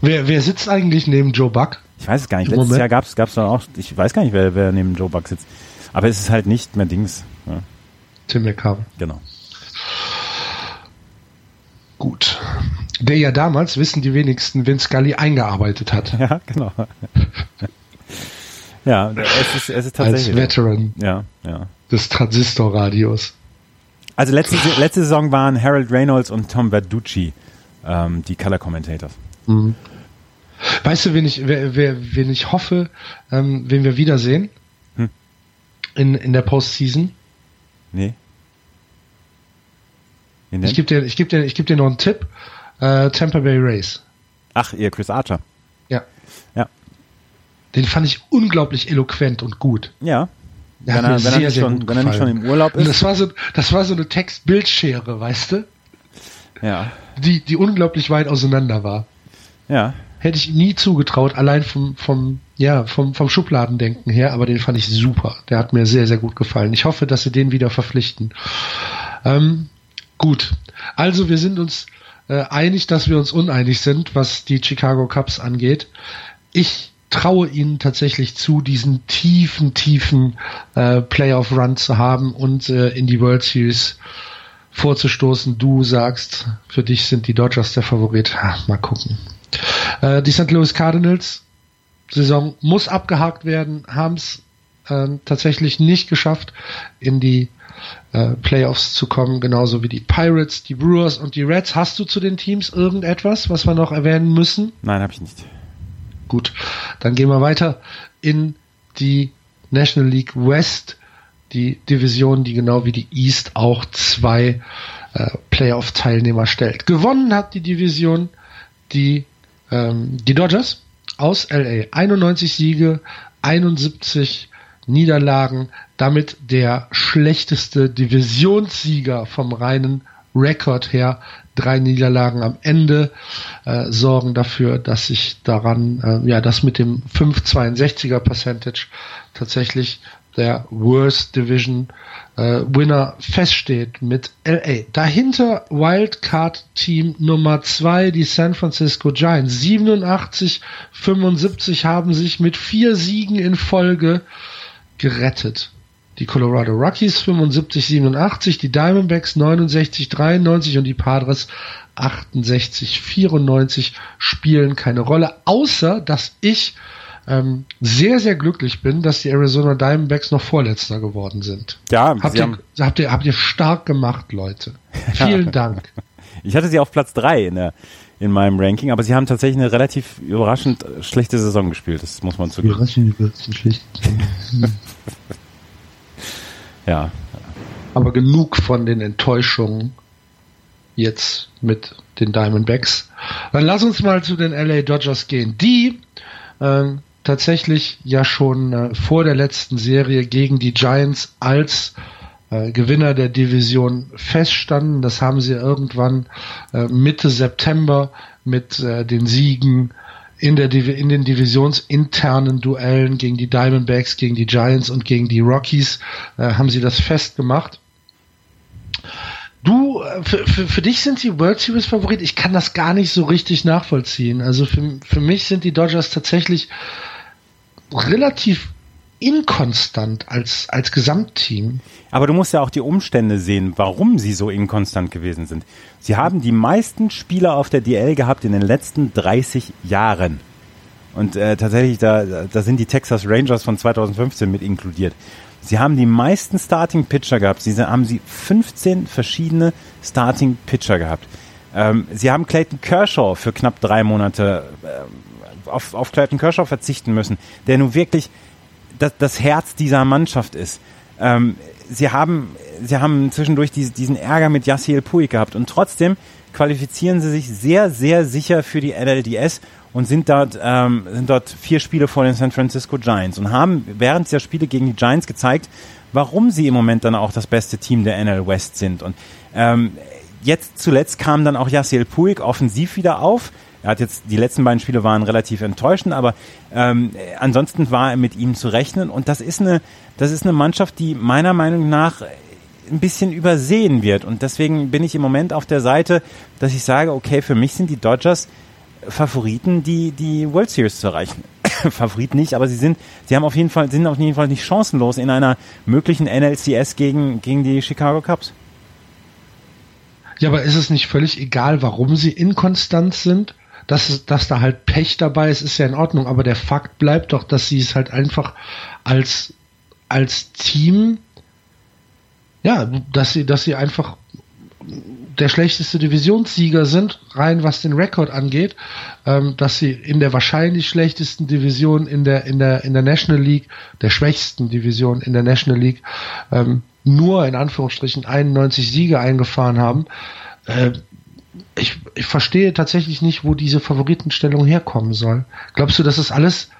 Wer, wer sitzt eigentlich neben Joe Buck? Ich weiß es gar nicht. Letztes Moment. Jahr gab es gab's auch, ich weiß gar nicht, wer, wer neben Joe Buck sitzt. Aber es ist halt nicht mehr Dings. Ja. Tim McCarver. Genau. Gut. Der ja damals, wissen die wenigsten, Vince Scully eingearbeitet hat. Ja, genau. ja, es ist, es ist tatsächlich. Als Veteran. Ja, ja. Des Transistorradios. Also letzte, letzte Saison waren Harold Reynolds und Tom Verducci ähm, die Color Commentators. Mhm. Weißt du, wen ich, wer, wer, wen ich hoffe, ähm, wen wir wiedersehen? Hm. In, in der Postseason? Nee. Ich gebe dir, ich geb dir, ich geb dir noch einen Tipp. Äh, Tampa Bay Race. Ach, ihr Chris Archer. Ja. Ja. Den fand ich unglaublich eloquent und gut. Ja. Ja, wenn, er, wenn, sehr, er nicht schon, wenn er nicht schon im Urlaub ist. Und das war so, das war so eine Text-Bildschere, weißt du? Ja. Die, die unglaublich weit auseinander war. Ja. Hätte ich nie zugetraut, allein vom, vom, ja, vom, vom Schubladendenken her, aber den fand ich super. Der hat mir sehr, sehr gut gefallen. Ich hoffe, dass sie den wieder verpflichten. Ähm, gut. Also wir sind uns äh, einig, dass wir uns uneinig sind, was die Chicago Cubs angeht. Ich traue ihnen tatsächlich zu, diesen tiefen, tiefen äh, Playoff-Run zu haben und äh, in die World Series vorzustoßen. Du sagst, für dich sind die Dodgers der Favorit. Ha, mal gucken. Äh, die St. Louis Cardinals Saison muss abgehakt werden, haben es äh, tatsächlich nicht geschafft, in die äh, Playoffs zu kommen, genauso wie die Pirates, die Brewers und die Reds. Hast du zu den Teams irgendetwas, was wir noch erwähnen müssen? Nein, habe ich nicht. Gut, dann gehen wir weiter in die National League West, die Division, die genau wie die East auch zwei äh, Playoff-Teilnehmer stellt. Gewonnen hat die Division die, ähm, die Dodgers aus LA. 91 Siege, 71 Niederlagen, damit der schlechteste Divisionssieger vom reinen Rekord her. Drei Niederlagen am Ende äh, sorgen dafür, dass sich daran, äh, ja, das mit dem 5,62er Percentage tatsächlich der Worst Division äh, Winner feststeht mit LA. Dahinter Wildcard Team Nummer 2, die San Francisco Giants. 87, 75 haben sich mit vier Siegen in Folge gerettet. Die Colorado Rockies 75, 87, die Diamondbacks 69, 93 und die Padres 68, 94 spielen keine Rolle, außer dass ich ähm, sehr, sehr glücklich bin, dass die Arizona Diamondbacks noch Vorletzter geworden sind. Ja, habt, ihr, habt, ihr, habt ihr stark gemacht, Leute. Vielen Dank. Ich hatte sie auf Platz 3 in, in meinem Ranking, aber sie haben tatsächlich eine relativ überraschend schlechte Saison gespielt, das muss man zugeben. Überraschend, überraschend schlecht. ja. Aber genug von den Enttäuschungen jetzt mit den Diamondbacks. Dann lass uns mal zu den LA Dodgers gehen. Die ähm, tatsächlich ja schon äh, vor der letzten Serie gegen die Giants als äh, Gewinner der Division feststanden. Das haben sie irgendwann äh, Mitte September mit äh, den Siegen in, der in den divisionsinternen Duellen gegen die Diamondbacks, gegen die Giants und gegen die Rockies äh, haben sie das festgemacht. Du, äh, für, für, für dich sind sie World Series Favorit. Ich kann das gar nicht so richtig nachvollziehen. Also für, für mich sind die Dodgers tatsächlich relativ inkonstant als, als Gesamtteam. Aber du musst ja auch die Umstände sehen, warum sie so inkonstant gewesen sind. Sie haben die meisten Spieler auf der DL gehabt in den letzten 30 Jahren. Und äh, tatsächlich, da, da sind die Texas Rangers von 2015 mit inkludiert. Sie haben die meisten Starting Pitcher gehabt. Sie haben sie 15 verschiedene Starting Pitcher gehabt. Ähm, sie haben Clayton Kershaw für knapp drei Monate äh, auf, auf Clayton Kershaw verzichten müssen, der nun wirklich das, das Herz dieser Mannschaft ist. Ähm, sie haben, sie haben zwischendurch diese, diesen Ärger mit Yassiel Puig gehabt und trotzdem qualifizieren sie sich sehr, sehr sicher für die NLDS und sind dort, ähm, sind dort vier Spiele vor den San Francisco Giants und haben während der Spiele gegen die Giants gezeigt, warum sie im Moment dann auch das beste Team der NL West sind. Und ähm, jetzt zuletzt kam dann auch Yassiel Puig offensiv wieder auf. Er hat jetzt, die letzten beiden Spiele waren relativ enttäuschend, aber ähm, ansonsten war mit ihm zu rechnen. Und das ist eine, das ist eine Mannschaft, die meiner Meinung nach ein bisschen übersehen wird. Und deswegen bin ich im Moment auf der Seite, dass ich sage, okay, für mich sind die Dodgers Favoriten, die die World Series zu erreichen. Favorit nicht, aber sie sind, sie haben auf jeden Fall, sind auf jeden Fall nicht chancenlos in einer möglichen NLCS gegen, gegen die Chicago Cubs. Ja, aber ist es nicht völlig egal, warum sie inkonstant sind? Dass, dass da halt Pech dabei ist, ist ja in Ordnung, aber der Fakt bleibt doch, dass sie es halt einfach als, als Team, ja, dass sie, dass sie einfach der schlechteste Divisionssieger sind, rein was den Rekord angeht, ähm, dass sie in der wahrscheinlich schlechtesten Division in der in der in der National League, der schwächsten Division in der National League, ähm, nur in Anführungsstrichen 91 Siege eingefahren haben. Äh, ich, ich verstehe tatsächlich nicht, wo diese Favoritenstellung herkommen soll. Glaubst du, dass es alles,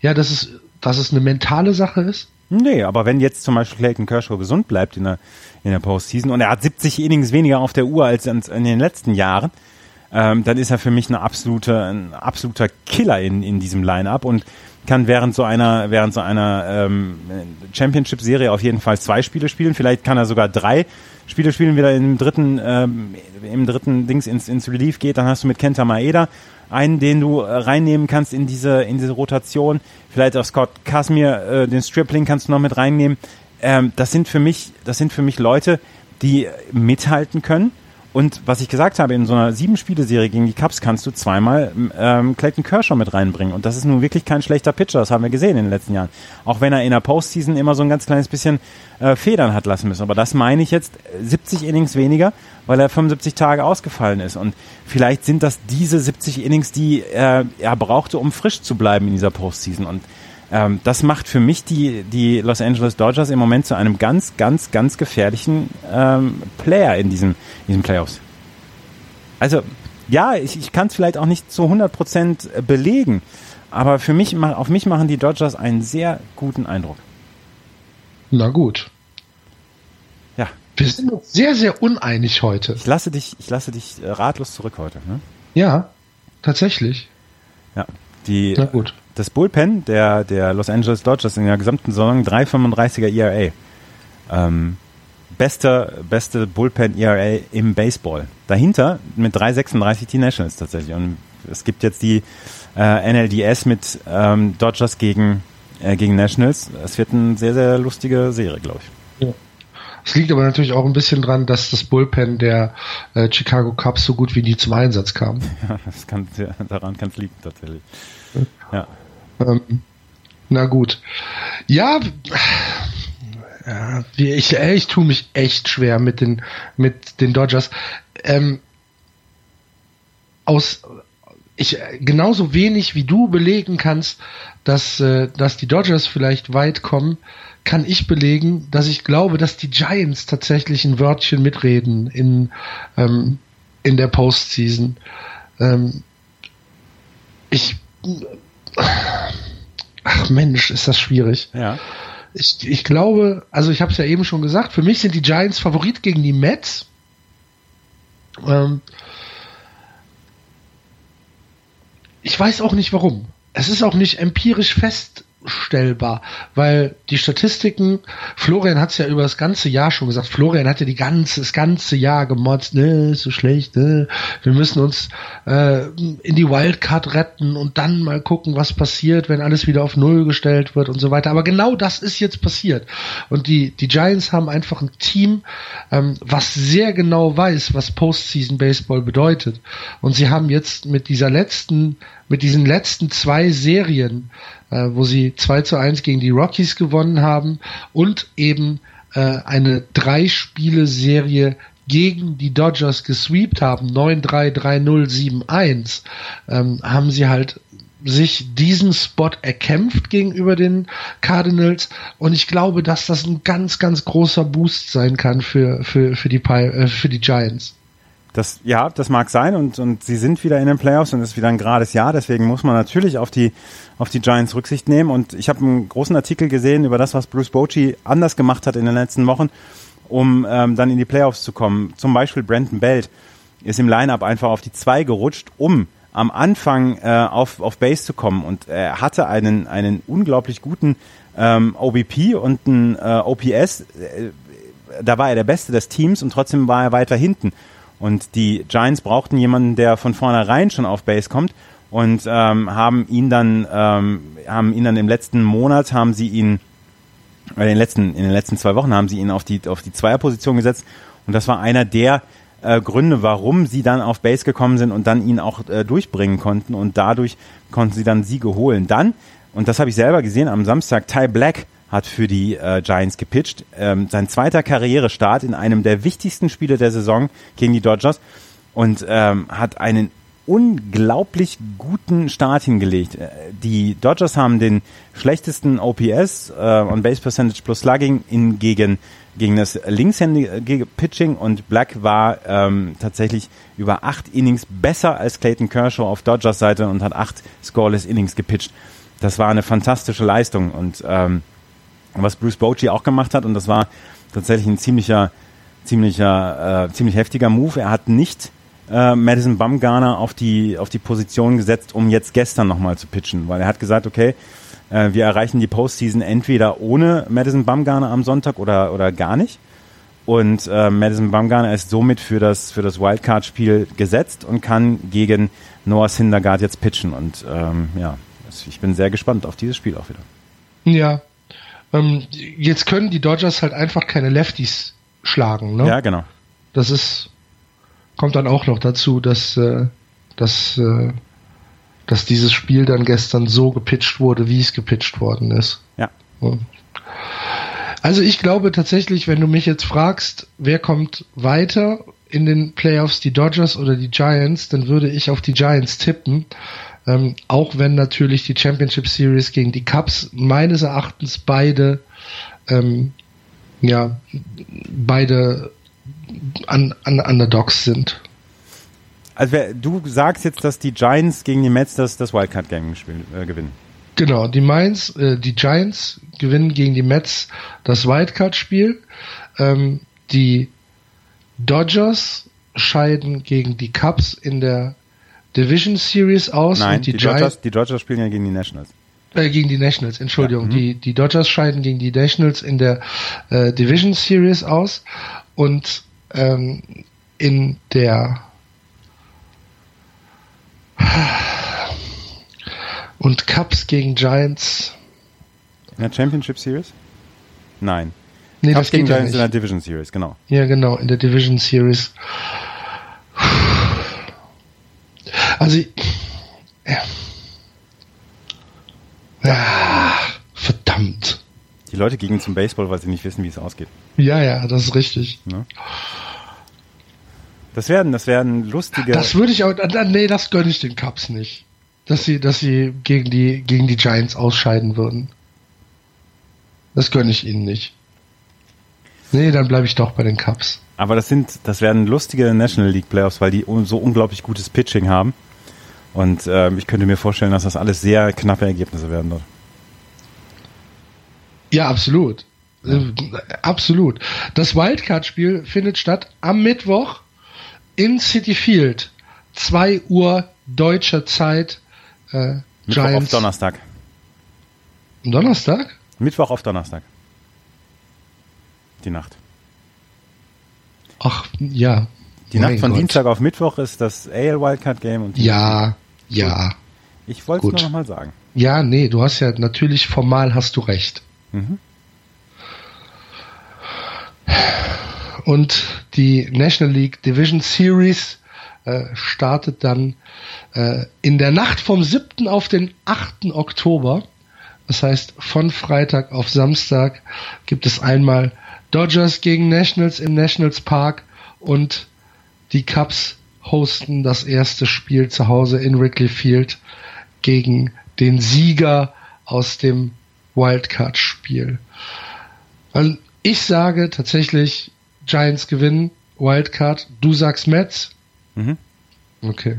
ja, dass es, dass es eine mentale Sache ist? Nee, aber wenn jetzt zum Beispiel Clayton Kershaw gesund bleibt in der, in der Postseason und er hat 70 Innings weniger auf der Uhr als in, in den letzten Jahren, ähm, dann ist er für mich eine absolute, ein absoluter Killer in, in diesem Line-Up und kann während so einer, während so einer ähm, Championship-Serie auf jeden Fall zwei Spiele spielen. Vielleicht kann er sogar drei Spiele spielen, wieder im dritten, ähm, im dritten Dings ins, ins Relief geht. Dann hast du mit Kenta Maeda einen, den du äh, reinnehmen kannst in diese, in diese Rotation. Vielleicht auch Scott Casimir, äh, den Stripling kannst du noch mit reinnehmen. Ähm, das sind für mich, das sind für mich Leute, die mithalten können und was ich gesagt habe, in so einer Sieben-Spiele-Serie gegen die Cubs kannst du zweimal ähm, Clayton Kershaw mit reinbringen. Und das ist nun wirklich kein schlechter Pitcher, das haben wir gesehen in den letzten Jahren. Auch wenn er in der Postseason immer so ein ganz kleines bisschen äh, Federn hat lassen müssen. Aber das meine ich jetzt 70 Innings weniger, weil er 75 Tage ausgefallen ist. Und vielleicht sind das diese 70 Innings, die äh, er brauchte, um frisch zu bleiben in dieser Postseason. Und ähm, das macht für mich die, die Los Angeles Dodgers im Moment zu einem ganz, ganz, ganz gefährlichen ähm, Player in diesem, in diesem Playoffs. Also, ja, ich, ich kann es vielleicht auch nicht zu 100% belegen, aber für mich, auf mich machen die Dodgers einen sehr guten Eindruck. Na gut. Ja. Wir sind uns sehr, sehr uneinig heute. Ich lasse dich, ich lasse dich äh, ratlos zurück heute. Ne? Ja, tatsächlich. Ja. Die, Na gut das Bullpen der, der Los Angeles Dodgers in der gesamten Saison 3,35er ERA. Ähm, beste, beste Bullpen ERA im Baseball. Dahinter mit 3,36 die Nationals tatsächlich. Und es gibt jetzt die äh, NLDS mit ähm, Dodgers gegen, äh, gegen Nationals. Es wird eine sehr, sehr lustige Serie, glaube ich. Ja. Es liegt aber natürlich auch ein bisschen dran, dass das Bullpen der äh, Chicago Cubs so gut wie nie zum Einsatz kam. Ja, das kann, daran kann es liegen tatsächlich. Ja. Ähm, na gut. Ja, ich, ich tue mich echt schwer mit den, mit den Dodgers. Ähm, aus ich genauso wenig wie du belegen kannst, dass, äh, dass die Dodgers vielleicht weit kommen, kann ich belegen, dass ich glaube, dass die Giants tatsächlich ein Wörtchen mitreden in, ähm, in der Postseason. Ähm, ich Ach Mensch, ist das schwierig. Ja. Ich, ich glaube, also ich habe es ja eben schon gesagt, für mich sind die Giants Favorit gegen die Mets. Ähm, ich weiß auch nicht warum. Es ist auch nicht empirisch fest stellbar, weil die Statistiken, Florian hat es ja über das ganze Jahr schon gesagt, Florian hat ja die ganze, das ganze Jahr gemotzt, ne, ist so schlecht, ne, wir müssen uns äh, in die Wildcard retten und dann mal gucken, was passiert, wenn alles wieder auf Null gestellt wird und so weiter. Aber genau das ist jetzt passiert. Und die, die Giants haben einfach ein Team, ähm, was sehr genau weiß, was Postseason Baseball bedeutet. Und sie haben jetzt mit dieser letzten, mit diesen letzten zwei Serien äh, wo sie 2 zu 1 gegen die Rockies gewonnen haben und eben äh, eine Drei-Spiele-Serie gegen die Dodgers gesweept haben, 9-3, 3-0, 7-1, ähm, haben sie halt sich diesen Spot erkämpft gegenüber den Cardinals und ich glaube, dass das ein ganz, ganz großer Boost sein kann für, für, für, die, äh, für die Giants. Das, ja, das mag sein und, und sie sind wieder in den Playoffs und es ist wieder ein gerades Jahr, deswegen muss man natürlich auf die, auf die Giants Rücksicht nehmen und ich habe einen großen Artikel gesehen über das, was Bruce Bochy anders gemacht hat in den letzten Wochen, um ähm, dann in die Playoffs zu kommen. Zum Beispiel Brandon Belt ist im Lineup einfach auf die zwei gerutscht, um am Anfang äh, auf, auf Base zu kommen und er hatte einen, einen unglaublich guten ähm, OBP und ein äh, OPS. Äh, da war er der Beste des Teams und trotzdem war er weiter hinten. Und die Giants brauchten jemanden, der von vornherein schon auf Base kommt. Und ähm, haben ihn dann ähm, haben ihn dann im letzten Monat haben sie ihn in den letzten in den letzten zwei Wochen haben sie ihn auf die auf die Zweierposition gesetzt. Und das war einer der äh, Gründe, warum sie dann auf Base gekommen sind und dann ihn auch äh, durchbringen konnten. Und dadurch konnten sie dann Siege holen. Dann und das habe ich selber gesehen am Samstag Ty Black hat für die äh, Giants gepitcht. Ähm, sein zweiter Karrierestart in einem der wichtigsten Spiele der Saison gegen die Dodgers und ähm, hat einen unglaublich guten Start hingelegt. Äh, die Dodgers haben den schlechtesten OPS äh, on Base Percentage plus Slugging in, gegen gegen das linkshändige Pitching und Black war ähm, tatsächlich über acht Innings besser als Clayton Kershaw auf Dodgers Seite und hat acht scoreless Innings gepitcht. Das war eine fantastische Leistung und ähm, was Bruce Bochy auch gemacht hat und das war tatsächlich ein ziemlicher, ziemlicher, äh, ziemlich heftiger Move. Er hat nicht äh, Madison Bumgarner auf die auf die Position gesetzt, um jetzt gestern nochmal zu pitchen, weil er hat gesagt, okay, äh, wir erreichen die Postseason entweder ohne Madison Bumgarner am Sonntag oder oder gar nicht. Und äh, Madison Bumgarner ist somit für das für das Wildcard-Spiel gesetzt und kann gegen Noah Syndergaard jetzt pitchen. Und ähm, ja, ich bin sehr gespannt auf dieses Spiel auch wieder. Ja, ähm, jetzt können die Dodgers halt einfach keine Lefties schlagen, ne? Ja, genau. Das ist, kommt dann auch noch dazu, dass, äh, dass, äh, dass dieses Spiel dann gestern so gepitcht wurde, wie es gepitcht worden ist. Ja. Also ich glaube tatsächlich, wenn du mich jetzt fragst, wer kommt weiter in den Playoffs, die Dodgers oder die Giants, dann würde ich auf die Giants tippen. Ähm, auch wenn natürlich die Championship Series gegen die Cubs meines Erachtens beide, ähm, ja, beide an, an Underdogs sind. Also du sagst jetzt, dass die Giants gegen die Mets das, das Wildcard-Game äh, gewinnen. Genau, die Mainz, äh, die Giants gewinnen gegen die Mets das Wildcard-Spiel. Ähm, die Dodgers scheiden gegen die Cubs in der Division Series aus. Nein, die, die, Dodgers, die Dodgers spielen ja gegen die Nationals. Äh, gegen die Nationals, Entschuldigung. Ja, mhm. die, die Dodgers scheiden gegen die Nationals in der äh, Division Series aus und ähm, in der und Cubs gegen Giants. In der Championship Series? Nein. Nee, Cubs gegen Giants in der Division Series, genau. Ja, genau, in der Division Series. Also, ja. ja. Verdammt. Die Leute gehen zum Baseball, weil sie nicht wissen, wie es ausgeht. Ja, ja, das ist richtig. Ja. Das werden, das werden lustige. Das würde ich auch, nee, das gönne ich den Cubs nicht. Dass sie, dass sie gegen die, gegen die Giants ausscheiden würden. Das gönne ich ihnen nicht. Nee, dann bleibe ich doch bei den Cubs. Aber das sind, das werden lustige National League Playoffs, weil die so unglaublich gutes Pitching haben. Und äh, ich könnte mir vorstellen, dass das alles sehr knappe Ergebnisse werden dort. Ja, absolut. Äh, absolut. Das Wildcard-Spiel findet statt am Mittwoch in City Field. 2 Uhr deutscher Zeit. Äh, Mittwoch Giants. auf Donnerstag. Donnerstag? Mittwoch auf Donnerstag. Die Nacht. Ach, ja. Die Nacht von Gott. Dienstag auf Mittwoch ist das AL Wildcard Game und Ja, ja. Ich wollte es nur nochmal sagen. Ja, nee, du hast ja natürlich formal hast du recht. Mhm. Und die National League Division Series äh, startet dann äh, in der Nacht vom 7. auf den 8. Oktober. Das heißt, von Freitag auf Samstag gibt es einmal Dodgers gegen Nationals im Nationals Park und die Cubs hosten das erste Spiel zu Hause in Wrigley Field gegen den Sieger aus dem Wildcard-Spiel. Weil ich sage tatsächlich, Giants gewinnen, Wildcard, du sagst Mets. Mhm. Okay.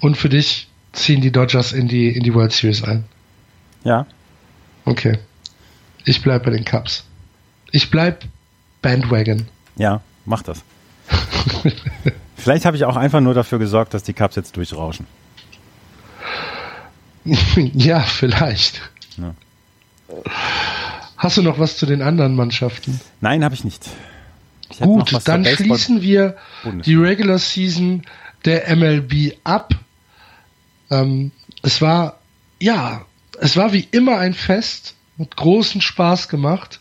Und für dich ziehen die Dodgers in die, in die World Series ein. Ja. Okay. Ich bleibe bei den Cubs. Ich bleib Bandwagon. Ja, mach das. Vielleicht habe ich auch einfach nur dafür gesorgt, dass die Cups jetzt durchrauschen. ja, vielleicht. Ja. Hast du noch was zu den anderen Mannschaften? Nein, habe ich nicht. Ich Gut, dann schließen wir die Regular Season der MLB ab. Ähm, es war, ja, es war wie immer ein Fest, mit großen Spaß gemacht.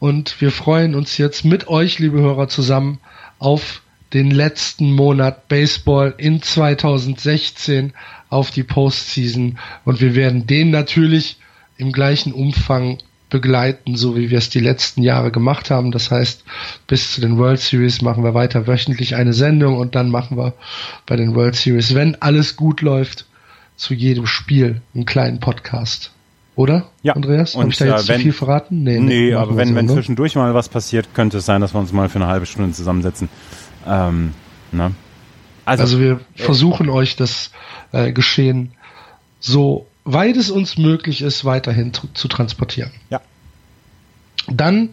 Und wir freuen uns jetzt mit euch, liebe Hörer, zusammen auf den letzten Monat Baseball in 2016 auf die Postseason. Und wir werden den natürlich im gleichen Umfang begleiten, so wie wir es die letzten Jahre gemacht haben. Das heißt, bis zu den World Series machen wir weiter wöchentlich eine Sendung und dann machen wir bei den World Series, wenn alles gut läuft, zu jedem Spiel einen kleinen Podcast. Oder? Ja. Andreas? Habe ich da jetzt äh, wenn, zu viel verraten? Nee, nee aber wenn, so, wenn ne? zwischendurch mal was passiert, könnte es sein, dass wir uns mal für eine halbe Stunde zusammensetzen. Ähm, ne? also, also wir äh, versuchen euch das äh, Geschehen so weit es uns möglich ist, weiterhin zu, zu transportieren. Ja. Dann,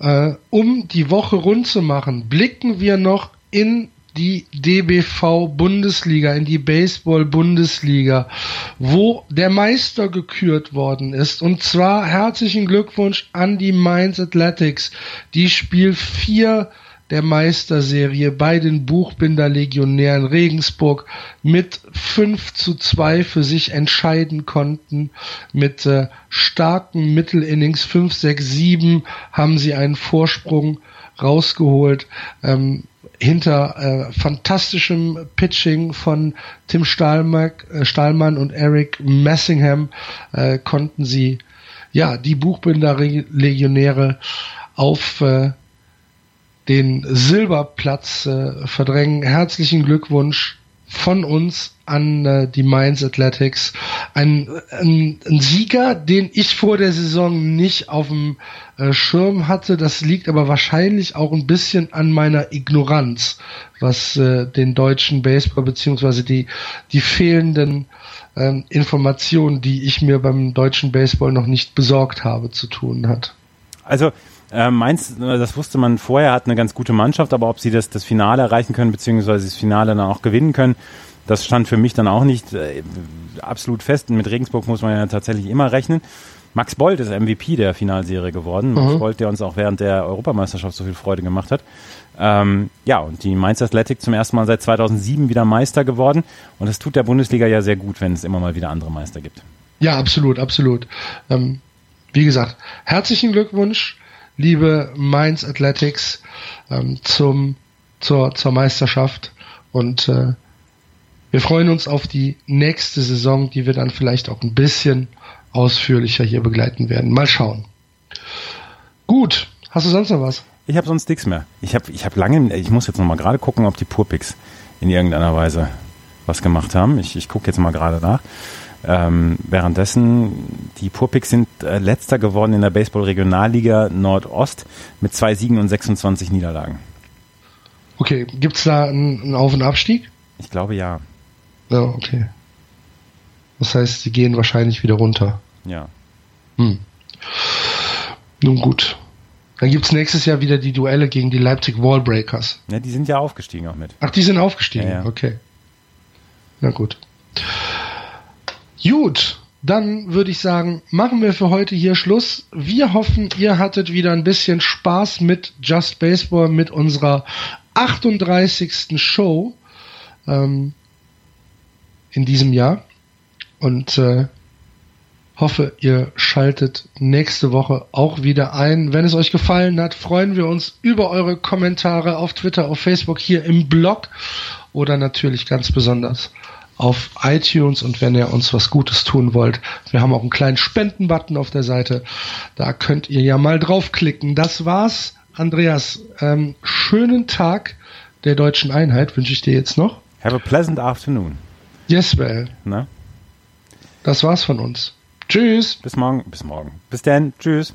äh, um die Woche rund zu machen, blicken wir noch in die DBV Bundesliga, in die Baseball Bundesliga, wo der Meister gekürt worden ist. Und zwar herzlichen Glückwunsch an die Mainz Athletics, die Spiel 4 der Meisterserie bei den Buchbinder-Legionären Regensburg mit 5 zu 2 für sich entscheiden konnten. Mit äh, starken Mittelinnings 5, 6, 7 haben sie einen Vorsprung rausgeholt. Ähm, hinter äh, fantastischem Pitching von Tim Stahlmark, äh, Stahlmann und Eric Messingham äh, konnten sie ja die Buchbinder-Legionäre auf äh, den Silberplatz äh, verdrängen. Herzlichen Glückwunsch von uns an äh, die Mainz Athletics. Ein, ein, ein, Sieger, den ich vor der Saison nicht auf dem äh, Schirm hatte. Das liegt aber wahrscheinlich auch ein bisschen an meiner Ignoranz, was äh, den deutschen Baseball beziehungsweise die, die fehlenden ähm, Informationen, die ich mir beim deutschen Baseball noch nicht besorgt habe, zu tun hat. Also äh, Mainz, das wusste man vorher, hat eine ganz gute Mannschaft, aber ob sie das, das Finale erreichen können, beziehungsweise das Finale dann auch gewinnen können, das stand für mich dann auch nicht äh, absolut fest. Und mit Regensburg muss man ja tatsächlich immer rechnen. Max Bold ist MVP der Finalserie geworden. Mhm. Max Bold, der uns auch während der Europameisterschaft so viel Freude gemacht hat. Ähm, ja, und die Mainz Athletic zum ersten Mal seit 2007 wieder Meister geworden. Und das tut der Bundesliga ja sehr gut, wenn es immer mal wieder andere Meister gibt. Ja, absolut, absolut. Ähm, wie gesagt, herzlichen Glückwunsch liebe Mainz Athletics ähm, zum, zur, zur Meisterschaft und äh, wir freuen uns auf die nächste Saison, die wir dann vielleicht auch ein bisschen ausführlicher hier begleiten werden. Mal schauen. Gut, hast du sonst noch was? Ich habe sonst nichts mehr. Ich habe ich hab lange, ich muss jetzt noch mal gerade gucken, ob die Purpix in irgendeiner Weise was gemacht haben. Ich, ich gucke jetzt mal gerade nach. Ähm, währenddessen, die Purpicks sind äh, letzter geworden in der Baseball-Regionalliga Nordost mit zwei Siegen und 26 Niederlagen. Okay, gibt es da einen, Auf- und Abstieg? Ich glaube ja. Ja, okay. Das heißt, sie gehen wahrscheinlich wieder runter. Ja. Hm. Nun gut. Dann gibt es nächstes Jahr wieder die Duelle gegen die Leipzig Wallbreakers. Ja, die sind ja aufgestiegen auch mit. Ach, die sind aufgestiegen, ja, ja. okay. Na gut. Gut, dann würde ich sagen, machen wir für heute hier Schluss. Wir hoffen, ihr hattet wieder ein bisschen Spaß mit Just Baseball, mit unserer 38. Show ähm, in diesem Jahr. Und äh, hoffe, ihr schaltet nächste Woche auch wieder ein. Wenn es euch gefallen hat, freuen wir uns über eure Kommentare auf Twitter, auf Facebook, hier im Blog oder natürlich ganz besonders auf iTunes und wenn ihr uns was Gutes tun wollt, wir haben auch einen kleinen Spendenbutton auf der Seite. Da könnt ihr ja mal draufklicken. Das war's, Andreas. Ähm, schönen Tag der deutschen Einheit wünsche ich dir jetzt noch. Have a pleasant afternoon. Yes, well. Na? Das war's von uns. Tschüss. Bis morgen. Bis morgen. Bis dann. Tschüss.